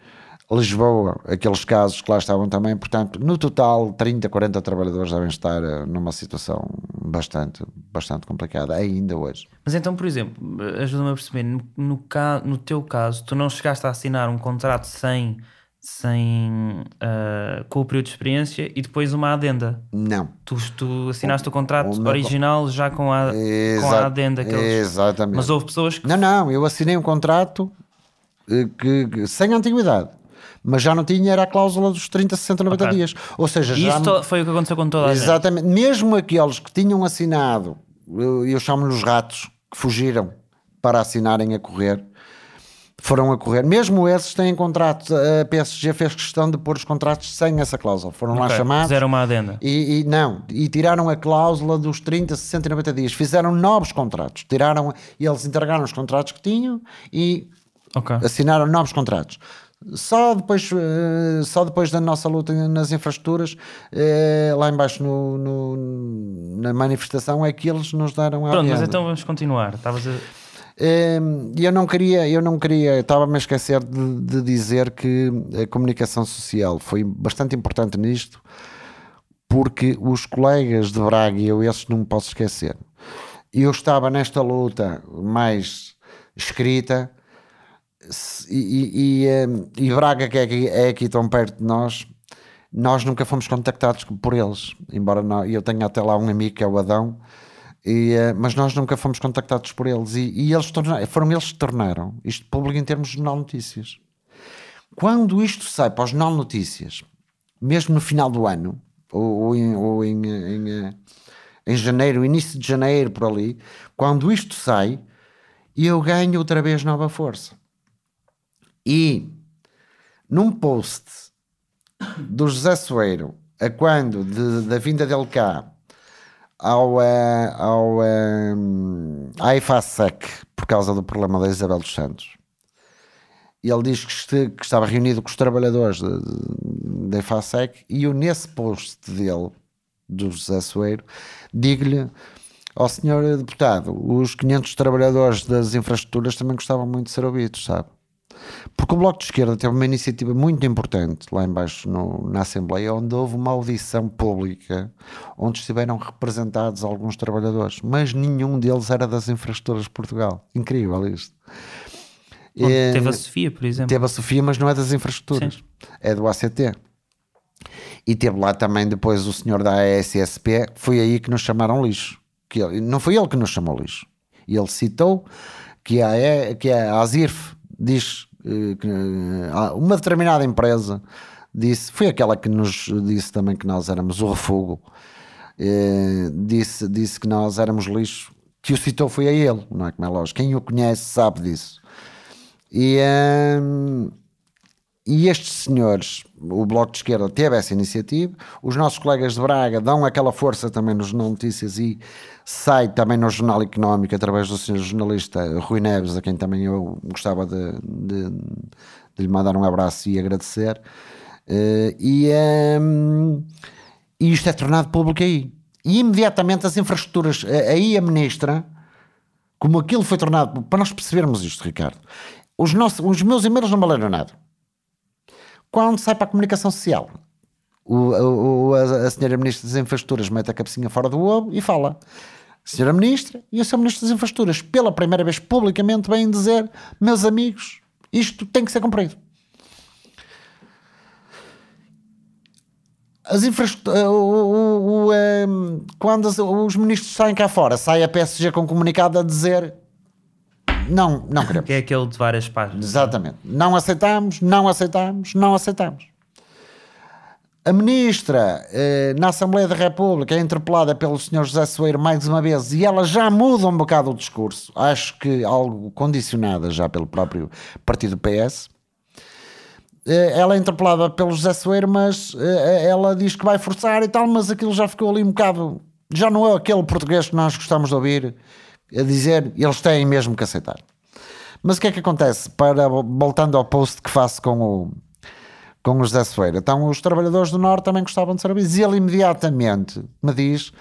Lisboa, aqueles casos que lá estavam também, portanto, no total, 30, 40 trabalhadores devem estar eh, numa situação bastante, bastante complicada, ainda hoje. Mas então, por exemplo, ajuda-me a perceber, no, no, no, teu caso, tu não chegaste a assinar um contrato sem, sem uh, com o período de experiência e depois uma adenda? Não. Tu, tu assinaste o, o contrato o original já com a, com a adenda? Aqueles... Exatamente. Mas houve pessoas que... Não, não, eu assinei um contrato eh, que, que sem antiguidade mas já não tinha, era a cláusula dos 30, 60, 90 okay. dias. Ou seja, já. Isso foi o que aconteceu com toda a Exatamente. Gente. Mesmo aqueles que tinham assinado, eu, eu chamo-lhes ratos, que fugiram para assinarem a correr, foram a correr. Mesmo esses têm contrato. A PSG fez questão de pôr os contratos sem essa cláusula. Foram okay. lá chamados. Fizeram uma adenda. E, e, não, e tiraram a cláusula dos 30, 60 e 90 dias. Fizeram novos contratos. Tiraram, e eles entregaram os contratos que tinham e okay. assinaram novos contratos. Só depois, eh, só depois da nossa luta nas infraestruturas, eh, lá embaixo no, no, na manifestação, é que eles nos deram a Pronto, mas então vamos continuar. Estavas a... Ehm, eu não queria, eu não queria, estava-me a esquecer de, de, dizer que a comunicação social foi bastante importante nisto, porque os colegas de Braga, e eu esses não me posso esquecer, eu estava nesta luta mais escrita, e, e, e, Braga, que é aqui, é aqui tão perto de nós, nós nunca fomos contactados por eles, embora não, eu tenha até lá um amigo que é o Adão, e, eh, mas nós nunca fomos contactados por eles e, e eles foram eles que tornaram isto público em termos de jornal notícias. Quando isto sai para o jornal notícias, mesmo no final do ano, ou, ou, em, ou em, em, eh, em janeiro, início de janeiro, por ali, quando isto sai, eu ganho outra vez nova força. E num post do José Soeiro, a quando de, da vinda dele cá ao, uh, ao um, eh, à IFASEC por causa do problema da Isabel dos Santos. Ele diz que, este, que estava reunido com os trabalhadores da IFASEC e eu, nesse post dele, do José Soeiro, digo-lhe ao senhor deputado, os 500 trabalhadores das infraestruturas também gostavam muito de ser ouvidos, sabe? Porque o Bloco de Esquerda teve uma iniciativa muito importante lá embaixo no, na Assembleia, onde houve uma audição pública, onde estiveram representados alguns trabalhadores, mas nenhum deles era das infraestruturas de Portugal. Incrível isto. É, teve a Sofia, por exemplo. Teve a Sofia, mas não é das infraestruturas, Sim. é do ACT. E teve lá também depois o senhor da ASSP, foi aí que nos chamaram lixo. Que ele, não foi ele que nos chamou lixo. E ele citou que a, que a ASIRF diz uma determinada empresa disse, foi aquela que nos disse também que nós éramos o refugo, eh, disse, disse que nós éramos lixo, que o citou foi a ele, não é como é lógico, quem o conhece sabe disso. E, e estes senhores, o Bloco de Esquerda teve essa iniciativa, os nossos colegas de Braga dão aquela força também nos notícias e sai também no Jornal Económico através do senhor jornalista Rui Neves, a quem também eu gostava de, de, de lhe mandar um abraço e agradecer. Uh, e, um, e isto é tornado público aí. E imediatamente as infraestruturas, aí a ministra, como aquilo foi tornado, para nós percebermos isto, Ricardo, os, nossos, os meus e-mails não valeram nada. Quando sai para a comunicação social, o, o- a, a senhora Ministra das Infraestruturas mete a cabecinha fora do ovo e fala. Senhora Ministra e o Sr. Ministro das Infraestruturas, pela primeira vez publicamente, vêm dizer: meus amigos, isto tem que ser cumprido. As infraestru- eh, ehm, quando os ministros saem cá fora, sai a PSG com um comunicado a dizer: não, não queremos. Que é aquele de várias páginas. Exatamente. Não aceitamos, não aceitamos, não aceitamos. A ministra eh, na Assembleia da República é interpelada pelo Sr. José Soeiro mais uma vez e ela já muda um bocado o discurso. Acho que algo condicionada já pelo próprio partido PS. Eh, ela é interpelada pelo José Soeiro, mas eh, ela diz que vai forçar e tal, mas aquilo já ficou ali um bocado. Já não é aquele português que nós gostamos de ouvir a dizer eles têm mesmo que aceitar. Mas o que é que acontece? Para, voltando ao post que faço com o, com o José Soeira. Então, os trabalhadores do Norte também gostavam de serviços. E ele imediatamente me diz: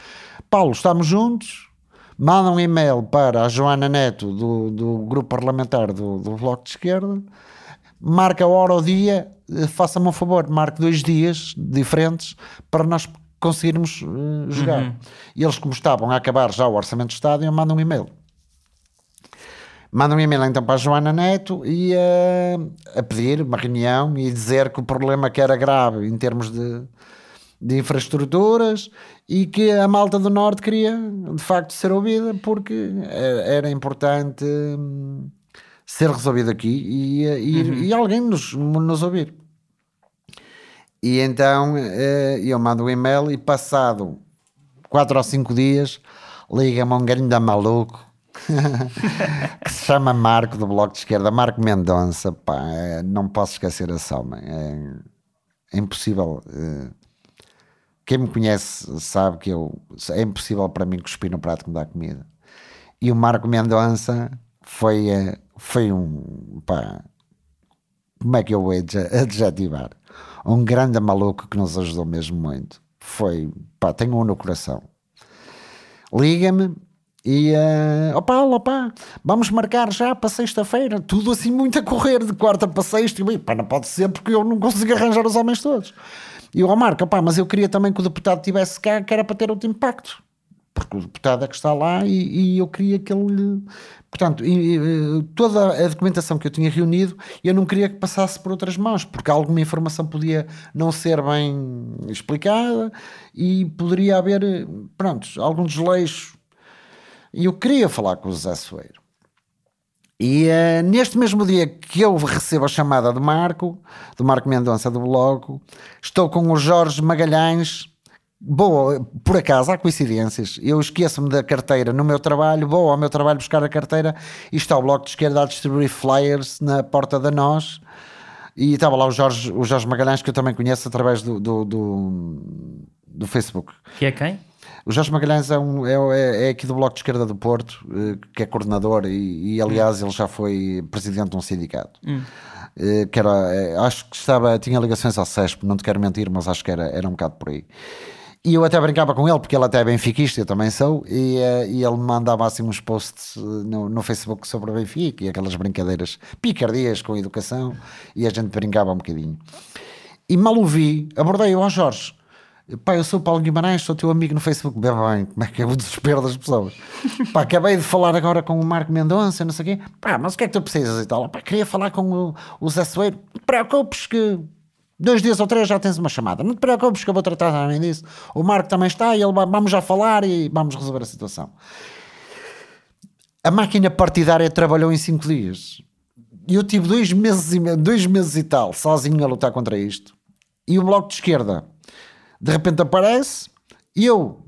Paulo, estamos juntos. Manda um e-mail para a Joana Neto, do, do grupo parlamentar do, do Bloco de Esquerda. Marca a hora ou dia, faça-me um favor, marque dois dias diferentes para nós conseguirmos eh, jogar. E eles, como estavam a acabar já o Orçamento de Estado, eu mando um e-mail. Manda um e-mail então para a Joana Neto e eh, a pedir uma reunião e dizer que o problema que era grave em termos de, de infraestruturas e que a malta do Norte queria de facto ser ouvida porque era, era importante hum, ser resolvido aqui e, eh, e, e alguém nos, nos ouvir. E então eh, eu mando um e-mail e passado quatro ou cinco dias liga-me um grande maluco que se chama Marco do Bloco de Esquerda, Marco Mendonça, pá, é, não posso esquecer esse homem, é, é impossível. é, quem me conhece sabe que eu é impossível para mim cuspir no prato que me dá comida. E o Marco Mendonça foi, é, foi um pá, como é que eu vou adje- adjetivar? Um grande maluco que nos ajudou mesmo muito. Foi, pá, tenho um no coração. Liga-me e, uh, ó Paulo, opá, vamos marcar já para sexta-feira. Tudo assim muito a correr, de quarta para sexta. E, pá, não pode ser porque eu não consigo arranjar os homens todos. E ó Marco, opá, mas eu queria também que o deputado estivesse cá, que era para ter outro impacto. Porque o deputado que está lá e, e eu queria que ele. Portanto, toda a documentação que eu tinha reunido, eu não queria que passasse por outras mãos, porque alguma informação podia não ser bem explicada e poderia haver, pronto, algum desleixo. E eu queria falar com o José Soeiro. E eh, neste mesmo dia que eu recebo a chamada do Marco, do Marco Mendonça do Bloco, estou com o Jorge Magalhães. Vou, por acaso, há coincidências. Eu esqueço-me da carteira no meu trabalho, vou ao meu trabalho buscar a carteira e está o Bloco de Esquerda a distribuir flyers na porta da nós. E estava lá o Jorge, o Jorge Magalhães, que eu também conheço através do, do, do, do Facebook. Que é quem? O Jorge Magalhães é, um, é, é aqui do Bloco de Esquerda do Porto, eh, que é coordenador e, e, aliás ele já foi presidente de um sindicato. Eh, Que era, eh, acho que estava, tinha ligações ao CESP, não te quero mentir, mas acho que era, era um bocado por aí. E eu até brincava com ele, porque ele até é benfiquista, eu também sou, e, eh, e ele me mandava assim uns posts eh, no, no Facebook sobre o Benfica e aquelas brincadeiras picardias com educação, e a gente brincava um bocadinho. E mal o vi, abordei-o ao Jorge. Pá, eu sou o Paulo Guimarães, sou teu amigo no Facebook. Bem, bem, como é que é o desespero das pessoas? Pá, acabei de falar agora com o Marco Mendonça, não sei o quê. Pá, mas o que é que tu precisas e tal? Pá, queria falar com o, o Zé Soeiro. Preocupes que dois dias ou três já tens uma chamada. Não te preocupes que eu vou tratar também disso. O Marco também está e ele vamos já falar e vamos resolver a situação. A máquina partidária trabalhou em cinco dias. E eu tive dois meses, e, dois meses e tal sozinho a lutar contra isto. E o Bloco de Esquerda de repente aparece e eu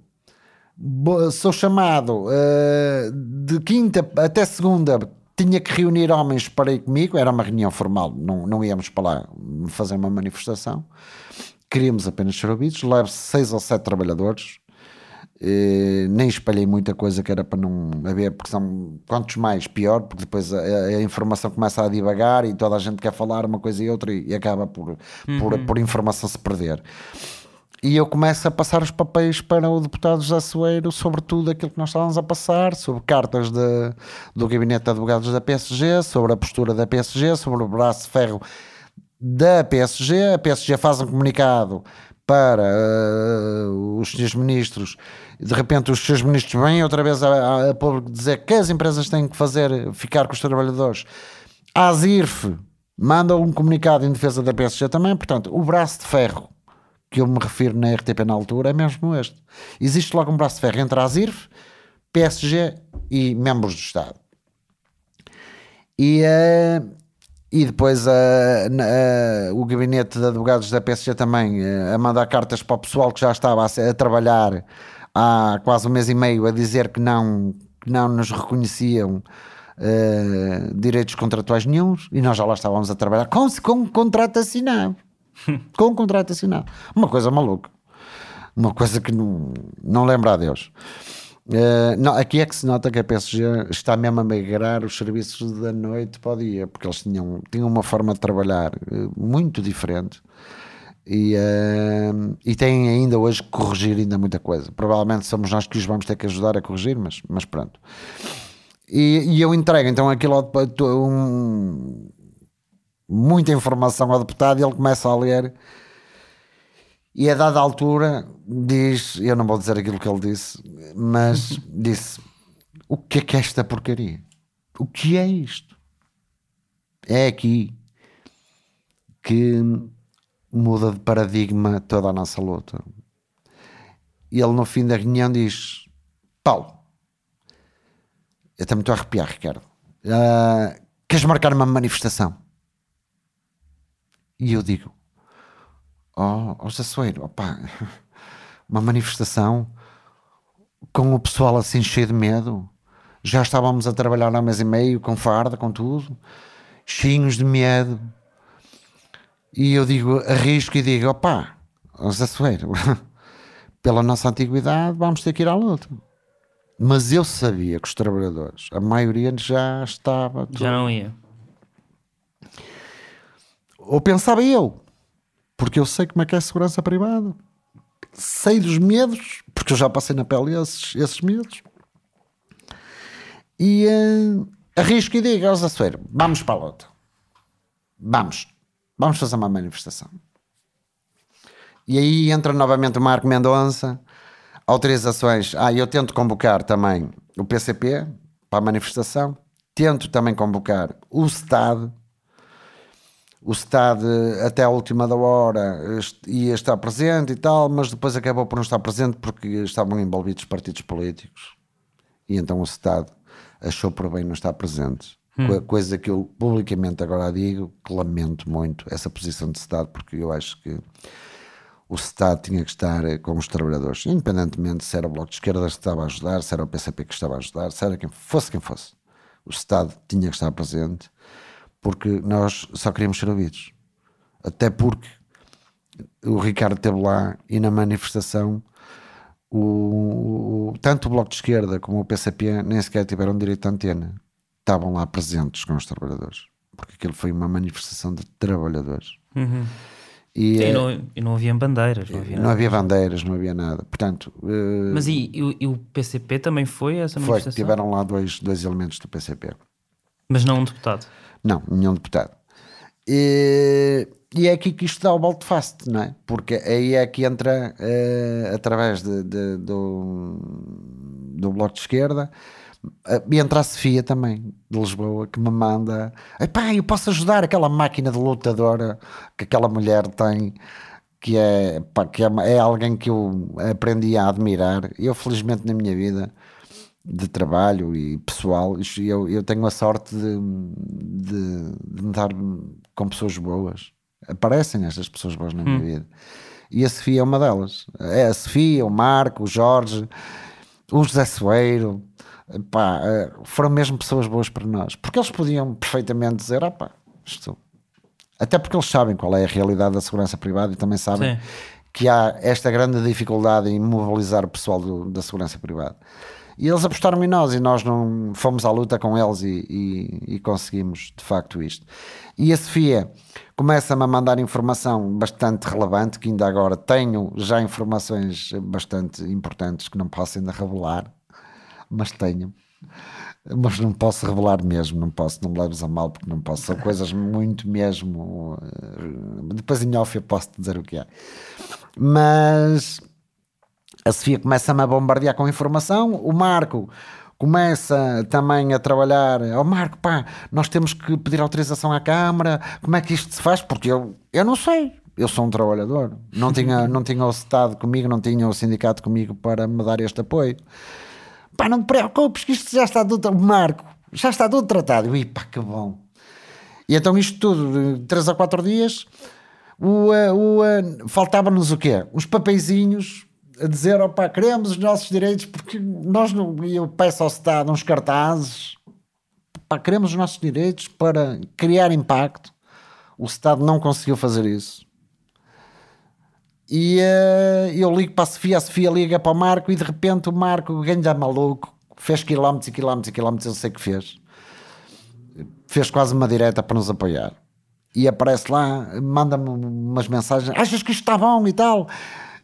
sou chamado eh, de quinta até segunda tinha que reunir homens para ir comigo era uma reunião formal, não, não íamos para lá fazer uma manifestação queríamos apenas ser ouvidos levo seis ou sete trabalhadores eh, nem espalhei muita coisa que era para não haver, porque são quantos mais pior, porque depois a, a informação começa a divagar e toda a gente quer falar uma coisa e outra e, e acaba por, por, por informação se perder. E eu começo a passar os papéis para o deputado José Soeiro sobre tudo aquilo que nós estávamos a passar, sobre cartas de, do gabinete de advogados da PSG, sobre a postura da PSG, sobre o braço de ferro da PSG. A PSG faz um comunicado para uh, os seus ministros. De repente, os seus ministros vêm outra vez a, a, a público dizer que as empresas têm que fazer ficar com os trabalhadores. A ASIRF manda um comunicado em defesa da PSG também. Portanto, o braço de ferro que eu me refiro na RTP na altura é mesmo este. Existe logo um braço de ferro entre a ASIRF, PSG e membros do Estado. E, uh, e depois uh, uh, o gabinete de advogados da PSG também a mandar cartas para o pessoal que já estava a, a, trabalhar há quase um mês e meio a dizer que não, que não nos reconheciam direitos contratuais nenhums e nós já lá estávamos a trabalhar com, com um contrato assinado. com contrato assinado. Uma coisa maluca. Uma coisa que não, não lembra a Deus. Uh, não, aqui é que se nota que a PSG está mesmo a migrar os serviços da noite para o dia, porque eles tinham, tinham uma forma de trabalhar uh, muito diferente e, uh, e têm ainda hoje que corrigir ainda muita coisa. Provavelmente somos nós que os vamos ter que ajudar a corrigir, mas, mas pronto. E, e eu entrego então aquilo um, muita informação ao deputado e ele começa a ler e a dada altura diz, eu não vou dizer aquilo que ele disse, mas disse: O que é que é esta porcaria? O que é isto? É aqui que muda de paradigma toda a nossa luta. E ele no fim da reunião diz: Paulo, eu também estou a arrepiar, Ricardo. Uh, queres marcar uma manifestação? E eu digo: Oh, oh Jassoeiro, opa, uma manifestação com o pessoal assim cheio de medo. Já estávamos a trabalhar há mês e meio com farda, com tudo, cheios de medo. E eu digo, arrisco e digo, opá, oh Zassueiro, pela nossa antiguidade vamos ter que ir à luta. Mas eu sabia que os trabalhadores, a maioria já estava... Já não ia. Ou pensava eu, porque eu sei como é que é a segurança privada. Sei dos medos, porque eu já passei na pele esses, esses medos. E uh, arrisco e digo aos Açoeiro, vamos para a luta. Vamos. Vamos fazer uma manifestação. E aí entra novamente o Marco Mendonça, autorizações. Ah, eu tento convocar também o PCP para a manifestação, tento também convocar o Estado o Estado até à última da hora ia estar presente e tal, mas depois acabou por não estar presente porque estavam envolvidos partidos políticos e então o Estado achou por bem não estar presente. Hum. Coisa que eu publicamente agora digo que lamento muito essa posição de Estado, porque eu acho que o Estado tinha que estar com os trabalhadores, independentemente se era o Bloco de Esquerda que estava a ajudar, se era o PCP que estava a ajudar, se era quem fosse quem fosse. O Estado tinha que estar presente porque nós só queríamos ser ouvidos. Até porque o Ricardo esteve lá e na manifestação o, o, tanto o Bloco de Esquerda como o PCP nem sequer tiveram direito à antena. Estavam lá presentes com os trabalhadores. Porque aquilo foi uma manifestação de trabalhadores. Uhum. E, e, não, e, não, havia bandeiras. Não havia, não havia bandeiras, não havia nada. Portanto, uh, Mas e, e, o PCP também foi essa manifestação? Foi, tiveram lá dois, dois elementos do PCP. Mas não um deputado? Não, nenhum deputado. E, e é aqui que isto dá o balde fast, não é? Porque aí é que entra, uh, através de, de, do, do Bloco de Esquerda, uh, entra a Sofia também, de Lisboa, que me manda: pá, eu posso ajudar aquela máquina de lutadora que aquela mulher tem. Que, é, pá, que é, é alguém que eu aprendi a admirar. Eu, felizmente, na minha vida, de trabalho e pessoal, eu, eu tenho a sorte de, de, de me dar com pessoas boas. Aparecem estas pessoas boas na minha hum. vida. E a Sofia é uma delas. É a Sofia, o Marco, o Jorge, o José Soeiro. Pá, eh, foram mesmo pessoas boas para nós. Porque eles podiam perfeitamente dizer: ah, pá, isto. Até porque eles sabem qual é a realidade da segurança privada e também sabem Sim. que há esta grande dificuldade em mobilizar o pessoal do, da segurança privada. E eles apostaram em nós e nós não fomos à luta com eles e, e, e conseguimos de facto isto. E a Sofia começa-me a mandar informação bastante relevante, que ainda agora tenho já informações bastante importantes que não posso ainda revelar, mas tenho. Mas não posso revelar mesmo, não posso, não me leves a mal, porque não posso. São coisas muito mesmo. eh, Depois em off eu posso dizer o que é. Mas a Sofia começa-me a bombardear com informação, o Marco começa também a trabalhar. Ó oh, Marco, pá, nós temos que pedir autorização à Câmara, como é que isto se faz? Porque eu, eu não sei. Eu sou um trabalhador, não tinha, não tinha o Estado comigo, não tinha o sindicato comigo para me dar este apoio. Pá, não te preocupes, que isto já está tudo, Marco, já está tudo tratado. E pá, que bom. E então isto tudo, 3 a 4 dias, o, eh, o, eh, faltava-nos o quê? Os papeizinhos a dizer, opá, queremos os nossos direitos, porque nós não, eu peço ao Estado uns cartazes, pá, queremos os nossos direitos para criar impacto. O Estado não conseguiu fazer isso. E eh, eu ligo para a Sofia, a Sofia liga para o Marco e de repente o Marco, ganha maluco, fez quilómetros e quilómetros e quilómetros, eu sei que fez. Fez quase uma direta para nos apoiar. E aparece lá, manda-me umas mensagens, achas que isto está bom e tal?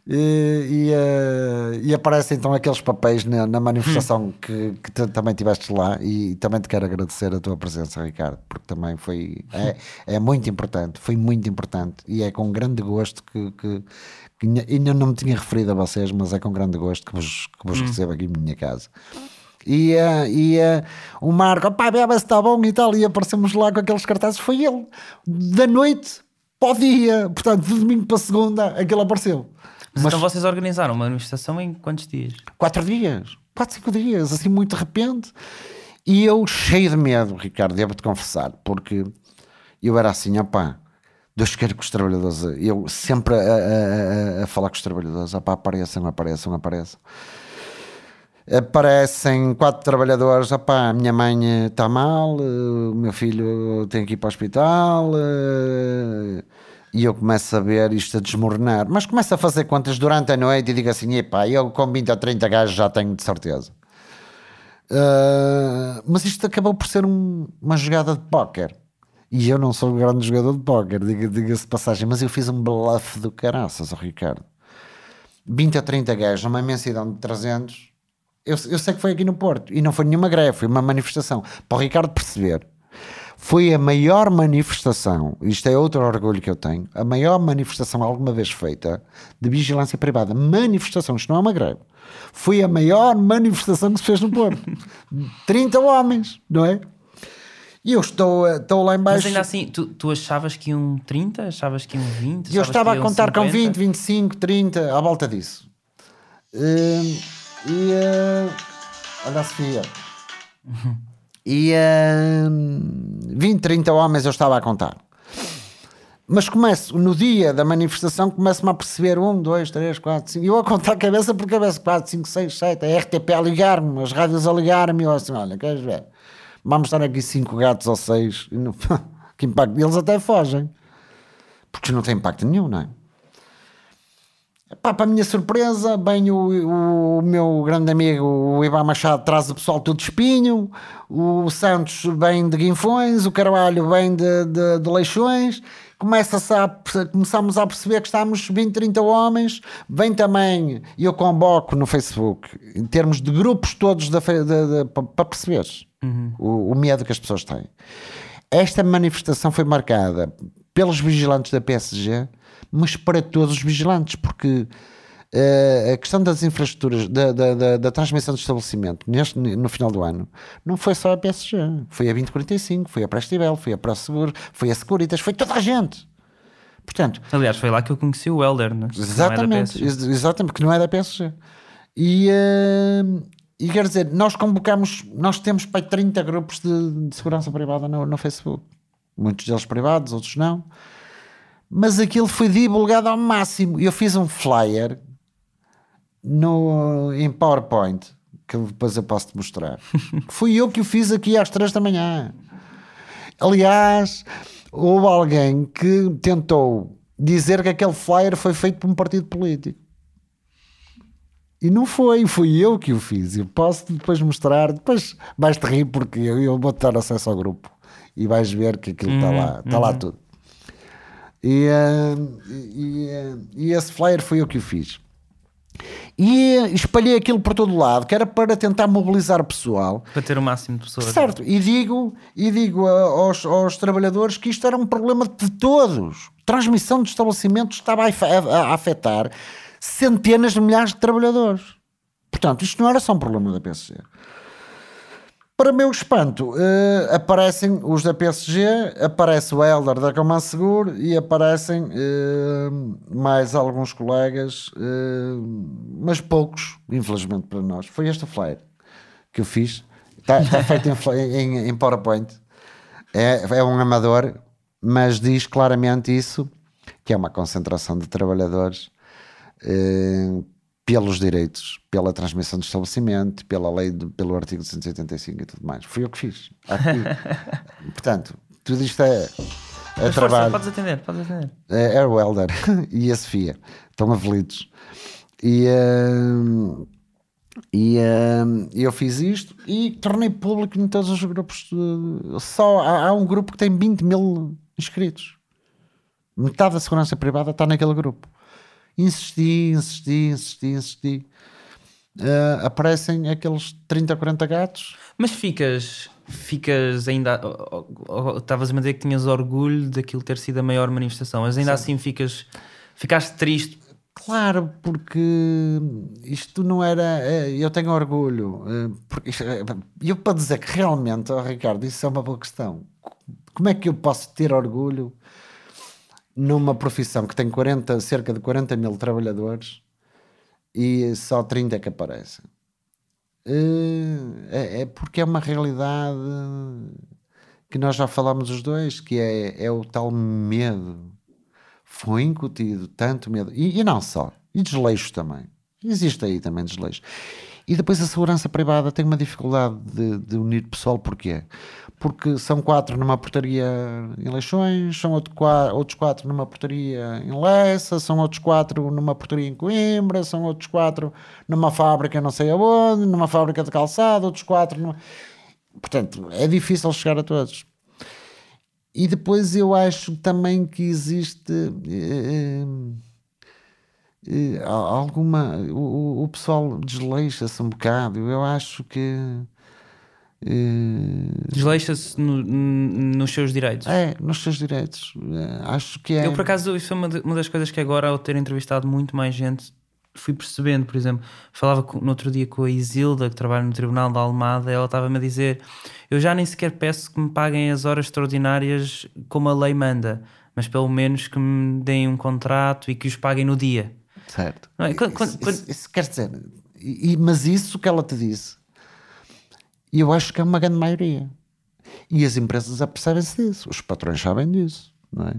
E, e, eh, e aparecem então aqueles papéis na, na manifestação que, que tu também estiveste lá. E também te quero agradecer a tua presença, Ricardo, porque também foi é, é muito importante, foi muito importante. E é com grande gosto que, que, que ainda- não me tinha referido a vocês, mas é com grande gosto que vos, que vos recebo aqui em minha casa. E, eh, e eh, o Marco, pá, beba se está bom e tal, e aparecemos lá com aqueles cartazes, foi ele, da noite para o dia, portanto, de domingo para segunda, aquele apareceu. Mas, então vocês organizaram uma manifestação em quantos dias? quatro dias, quatro, cinco dias, assim muito de repente. E eu cheio de medo, Ricardo, devo-te confessar, porque eu era assim, opá, Deus quer que os trabalhadores, eu sempre a, a- a- falar com os trabalhadores, opá, apareçam, apareçam, apareçam. Aparecem quatro trabalhadores, opá, a minha mãe está mal, o meu filho tem que ir para o hospital, eh, e eu começo a ver isto a desmoronar, mas começo a fazer contas durante a noite e digo assim: epá, eu com 20 ou 30 gajos já tenho de certeza. Uh, mas isto acabou por ser um- uma jogada de póquer. E eu não sou um grande jogador de póquer, diga- diga-se passagem, mas eu fiz um bluff do caraças, ao Ricardo. 20 a 30 gajos numa imensidão de 300. Eu, eu sei que foi aqui no Porto e não foi nenhuma greve, foi uma manifestação. Para o Ricardo perceber, foi a maior manifestação, isto é outro orgulho que eu tenho, a maior manifestação alguma vez feita de vigilância privada. Manifestação, isto não é uma greve. Foi a maior manifestação que se fez no Porto. 30 homens, não é? E eu estou, eh, estou lá em Mas ainda assim, tu, tu achavas que iam 30? Achavas que iam 20? E eu estava a contar com 50? 20, 25, 30, à volta disso. Hum, e uh, olha a Sofia. E hum, 20, 30 homens eu estava a contar. Mas começo, no dia da manifestação, começo-me a perceber um, dois, três, quatro, cinco. E eu a contar cabeça por cabeça, quatro, cinco, seis, sete. A RTP a ligar-me, as rádios a ligar-me. Eu assim, olha, queres ver? Vamos estar aqui cinco gatos ou seis. E não- que impacto. Eles até fogem. Porque não tem impacto nenhum, não é? Epá, para a minha surpresa, bem o, o meu grande amigo, o Ivan Machado, traz o pessoal todo de espinho, o Santos vem de Guinfões, o Carvalho vem de, de, de Leixões, Começa-se a, começamos a perceber que estamos 20, 30 homens, vem também, e eu convoco no Facebook, em termos de grupos todos de- de- pa- para perceberes o, o medo que as pessoas têm. Esta manifestação foi marcada pelos vigilantes da PSG, mas para todos os vigilantes, porque eh, a questão das infraestruturas, da, da, da- da transmissão do estabelecimento neste, no final do ano, não foi só a PSG, foi a 2045, foi a Prestibel, foi a ProSeguro, foi a Securitas, foi toda a gente. Portanto, Aliás, foi lá que eu conheci o Helder, né? Exatamente, exatamente, que não é da PSG. E, eh, e quer dizer, nós convocamos, nós temos para aí 30 grupos de, de segurança privada no, no Facebook. Muitos deles privados, outros não. Mas aquilo foi divulgado ao máximo. Eu fiz um flyer no, em PowerPoint, que depois eu posso te mostrar. Fui eu que o fiz aqui às 3 da manhã. Aliás, houve alguém que tentou dizer que aquele flyer foi feito por um partido político. E não foi, fui eu que o fiz. Eu posso depois mostrar, depois vais-te rir porque eu, eu vou te dar acesso ao grupo e vais ver que aquilo está lá, está lá tudo. E, eh, e, eh, e esse flyer foi eu que o fiz. E espalhei aquilo por todo lado, que era para tentar mobilizar o pessoal. Para ter o máximo de pessoas. Certo, e digo, e digo aos, aos trabalhadores que isto era um problema de todos. Transmissão de estabelecimentos estava a, afe- a- a afetar centenas de milhares de trabalhadores. Portanto, isto não era só um problema da PSG. Para meu espanto, eh, aparecem os da PSG, aparece o Helder da Coman Seguro e aparecem eh, mais alguns colegas, eh, mas poucos, infelizmente para nós. Foi esta flyer que eu fiz. Está, está feito em, em- em PowerPoint. É, é um amador, mas diz claramente isso, que é uma concentração de trabalhadores pelos direitos, pela transmissão do estabelecimento, pela lei, de- pelo artigo 285 e tudo mais. Fui eu que fiz. Portanto, tudo isto é, é Mas força, trabalho. podes atender, podes atender. É, é o Helder e a Sofia. Estão aflitos. E, hum, e hum, eu fiz isto e tornei público em todos os grupos. de- só há, há um grupo que tem 20 mil inscritos. Metade da segurança privada está naquele grupo. Insisti, insisti, insisti, insisti. Ah, aparecem aqueles 30, 40 gatos. Mas ficas, ficas ainda. Estavas a me dizer que tinhas orgulho daquilo ter sido a maior manifestação, mas ainda assim ficas. Ficaste triste. Claro, porque isto não era. eh, Eu tenho orgulho. eh, Porque isto- eh, eu para dizer que realmente, oh, Ricardo, isso é uma boa questão. Como é que eu posso ter orgulho numa profissão que tem 40, cerca de 40 mil trabalhadores e só 30 que aparecem? Eh, É, é porque é uma realidade que nós já falámos os dois, que é, é o tal medo foi incutido tanto medo, e, e não só, e desleixo também. Existe aí também desleixo. E depois a segurança privada tem uma dificuldade de, de unir pessoal, porquê? Porque são quatro numa portaria em Leixões, são outro outros quatro numa portaria em Lessa, são outros quatro numa portaria em Coimbra, são outros quatro numa fábrica não sei aonde, numa fábrica de calçado, outros quatro... No... Portanto, é difícil chegar a todos. E depois eu acho também que existe eh, eh, alguma. O, o pessoal desleixa-se um bocado. Eu acho que. eh, Desleixa-se no- n- nos seus direitos. é, nos seus direitos. Eh, acho que é. Eu, por acaso, isso é uma, de- uma das coisas que agora, ao ter entrevistado muito mais gente, fui percebendo. Por exemplo, falava com- no outro dia com a Isilda, que trabalha no Tribunal da Almada, ela estava-me a dizer: Eu já nem sequer peço que me paguem as horas extraordinárias como a lei manda, mas pelo menos que me deem um contrato e que os paguem no dia. Certo. É? Quando- Isso- quando- quando- isso- isso quer dizer. e- mas isso que ela te disse, eu acho que é uma grande maioria. E as empresas apercebem-se disso, os patrões sabem disso. Não é?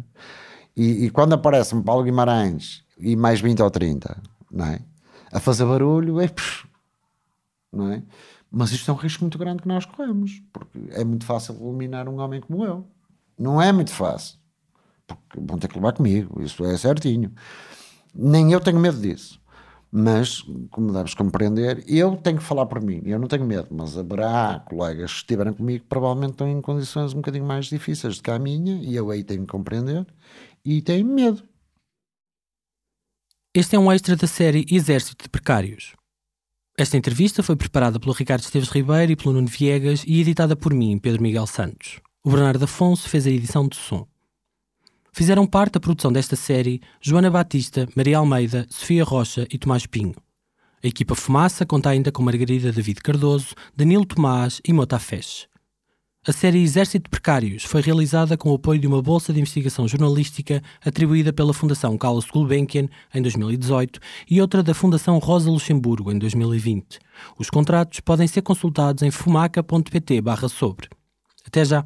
e, e quando aparece um Paulo Guimarães e mais 20 ou 30 não é? a fazer barulho, é. psh, Não é? Mas isto é um risco muito grande que nós corremos, porque é muito fácil eliminar um homem como eu. Não é muito fácil, porque vão ter que levar comigo, isso é certinho. Nem eu tenho medo disso. Mas, como deves compreender, eu tenho que falar por mim. Eu não tenho medo, mas haverá colegas que estiverem comigo que provavelmente estão em condições um bocadinho mais difíceis do que a minha, e eu aí tenho que compreender, e tenho medo. Este é um extra da série Exército de Precários. Esta entrevista foi preparada pelo Ricardo Esteves Ribeiro e pelo Nuno Viegas e editada por mim, Pedro Miguel Santos. O Bernardo Afonso fez a edição de som. Fizeram parte da produção desta série Joana Batista, Maria Almeida, Sofia Rocha e Tomás Pinho. A equipa Fumaça conta ainda com Margarida David Cardoso, Danilo Tomás e Mota Feche. A série Exército de Precários foi realizada com o apoio de uma bolsa de investigação jornalística atribuída pela Fundação Carlos Gulbenkian em 2018 e outra da Fundação Rosa Luxemburgo em 2020. Os contratos podem ser consultados em fumaca.pt/sobre. Até já!